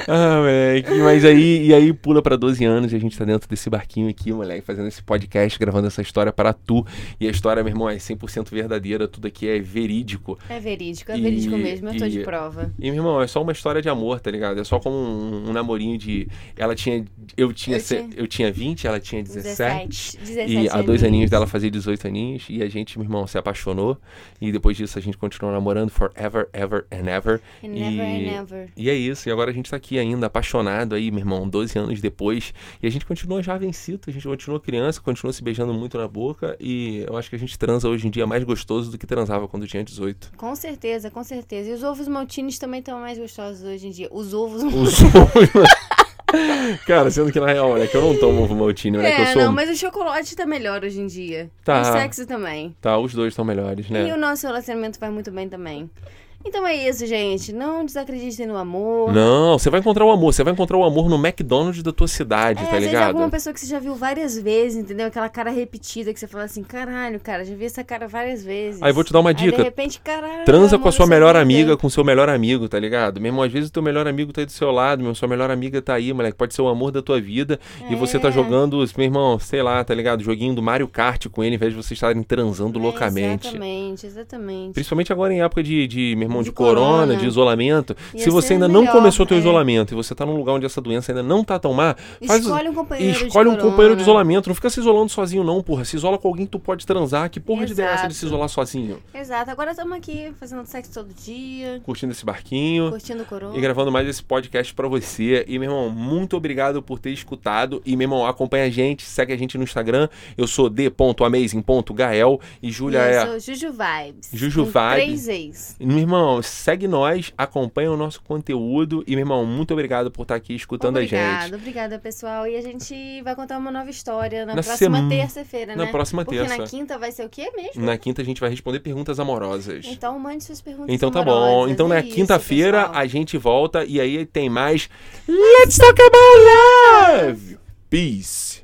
ah, moleque. Mas aí, e aí pula pra 12 anos e a gente tá dentro desse barquinho aqui, moleque, fazendo esse podcast, gravando essa história para tu. E a história, meu irmão, é 100% verdadeira, tudo aqui é verídico. É verídico, é E- verídico mesmo, eu tô e- de prova. E, meu irmão, é só uma história de amor, tá ligado? É só como um, um namorinho de. Ela tinha. Eu tinha, Eu tinha- eu tinha 20, ela tinha 17. 17. 17 E há dois aninhos. dela fazia 18 aninhos. E a gente, meu irmão, se apaixonou. E depois disso a gente continuou namorando forever, ever and ever. And never e... and never. E é isso, e agora a gente tá aqui ainda, apaixonado aí, meu irmão, 12 anos depois. E a gente continua já vencido, a gente continua criança, continua se beijando muito na boca. E eu acho que a gente transa hoje em dia mais gostoso do que transava quando tinha 18. Com certeza, com certeza. E os ovos maltines também estão mais gostosos hoje em dia. Os ovos Os ovos. Cara, sendo que na real, olha, que eu não tomo ovo maltine, né? que eu É, sou. não, mas o chocolate tá melhor hoje em dia. Tá. O sexo também. Tá, os dois estão melhores, E né? o nosso relacionamento vai muito bem também. Então é isso, gente. Não desacreditem no amor. Não, você vai encontrar o amor, você vai encontrar o amor no McDonald's da tua cidade, É, tá ligado? alguma pessoa que você já viu várias vezes, entendeu? Aquela cara repetida que você fala assim, caralho, cara, já vi essa cara várias vezes. Aí vou te dar uma Aí, dica. de repente, caralho. Transa com a sua melhor amiga, com o seu melhor amigo, tá ligado? Meu irmão, às vezes o teu melhor amigo tá aí do seu lado, meu, sua melhor amiga tá aí, moleque. Pode ser o amor da tua vida. E você tá É. jogando, meu irmão, sei lá, tá ligado? Joguinho do Mario Kart com ele, ao invés de vocês estarem transando É, loucamente. Exatamente, exatamente. Principalmente agora em época de, de meu irmão, de, De corona, corona. de isolamento. Ia Se você ainda não melhor, começou teu é. isolamento e você tá num lugar onde essa doença ainda não tá tão má, faz Escolhe um companheiro de escolhe um corona. companheiro de isolamento. Não fica se isolando sozinho, não, porra. Se isola com alguém que tu pode transar. Que porra de ideia é essa de Exato. se isolar sozinho? Exato, agora estamos aqui fazendo sexo todo dia, Curtindo esse barquinho. curtindo o corona. E gravando mais esse podcast pra você. E, meu irmão, muito obrigado por ter escutado. E, meu irmão, acompanha a gente, segue a gente no Instagram. Eu sou d.amazing.gael e Júlia eu é. sou Juju Vibes. Juju Vibes. Três ex. Meu irmão, segue nós, acompanha o nosso conteúdo. E, meu irmão, muito obrigado por estar aqui escutando a Obrigada, gente. obrigada, pessoal. E a gente vai contar uma nova história na, Na próxima sema- terça-feira, né? Na próxima Porque terça. na quinta vai ser o quê mesmo? Na quinta a gente vai responder perguntas amorosas. Então mande suas perguntas Então tá bom. Então é na quinta-feira a gente volta e aí tem mais Let's Talk About Love! Peace!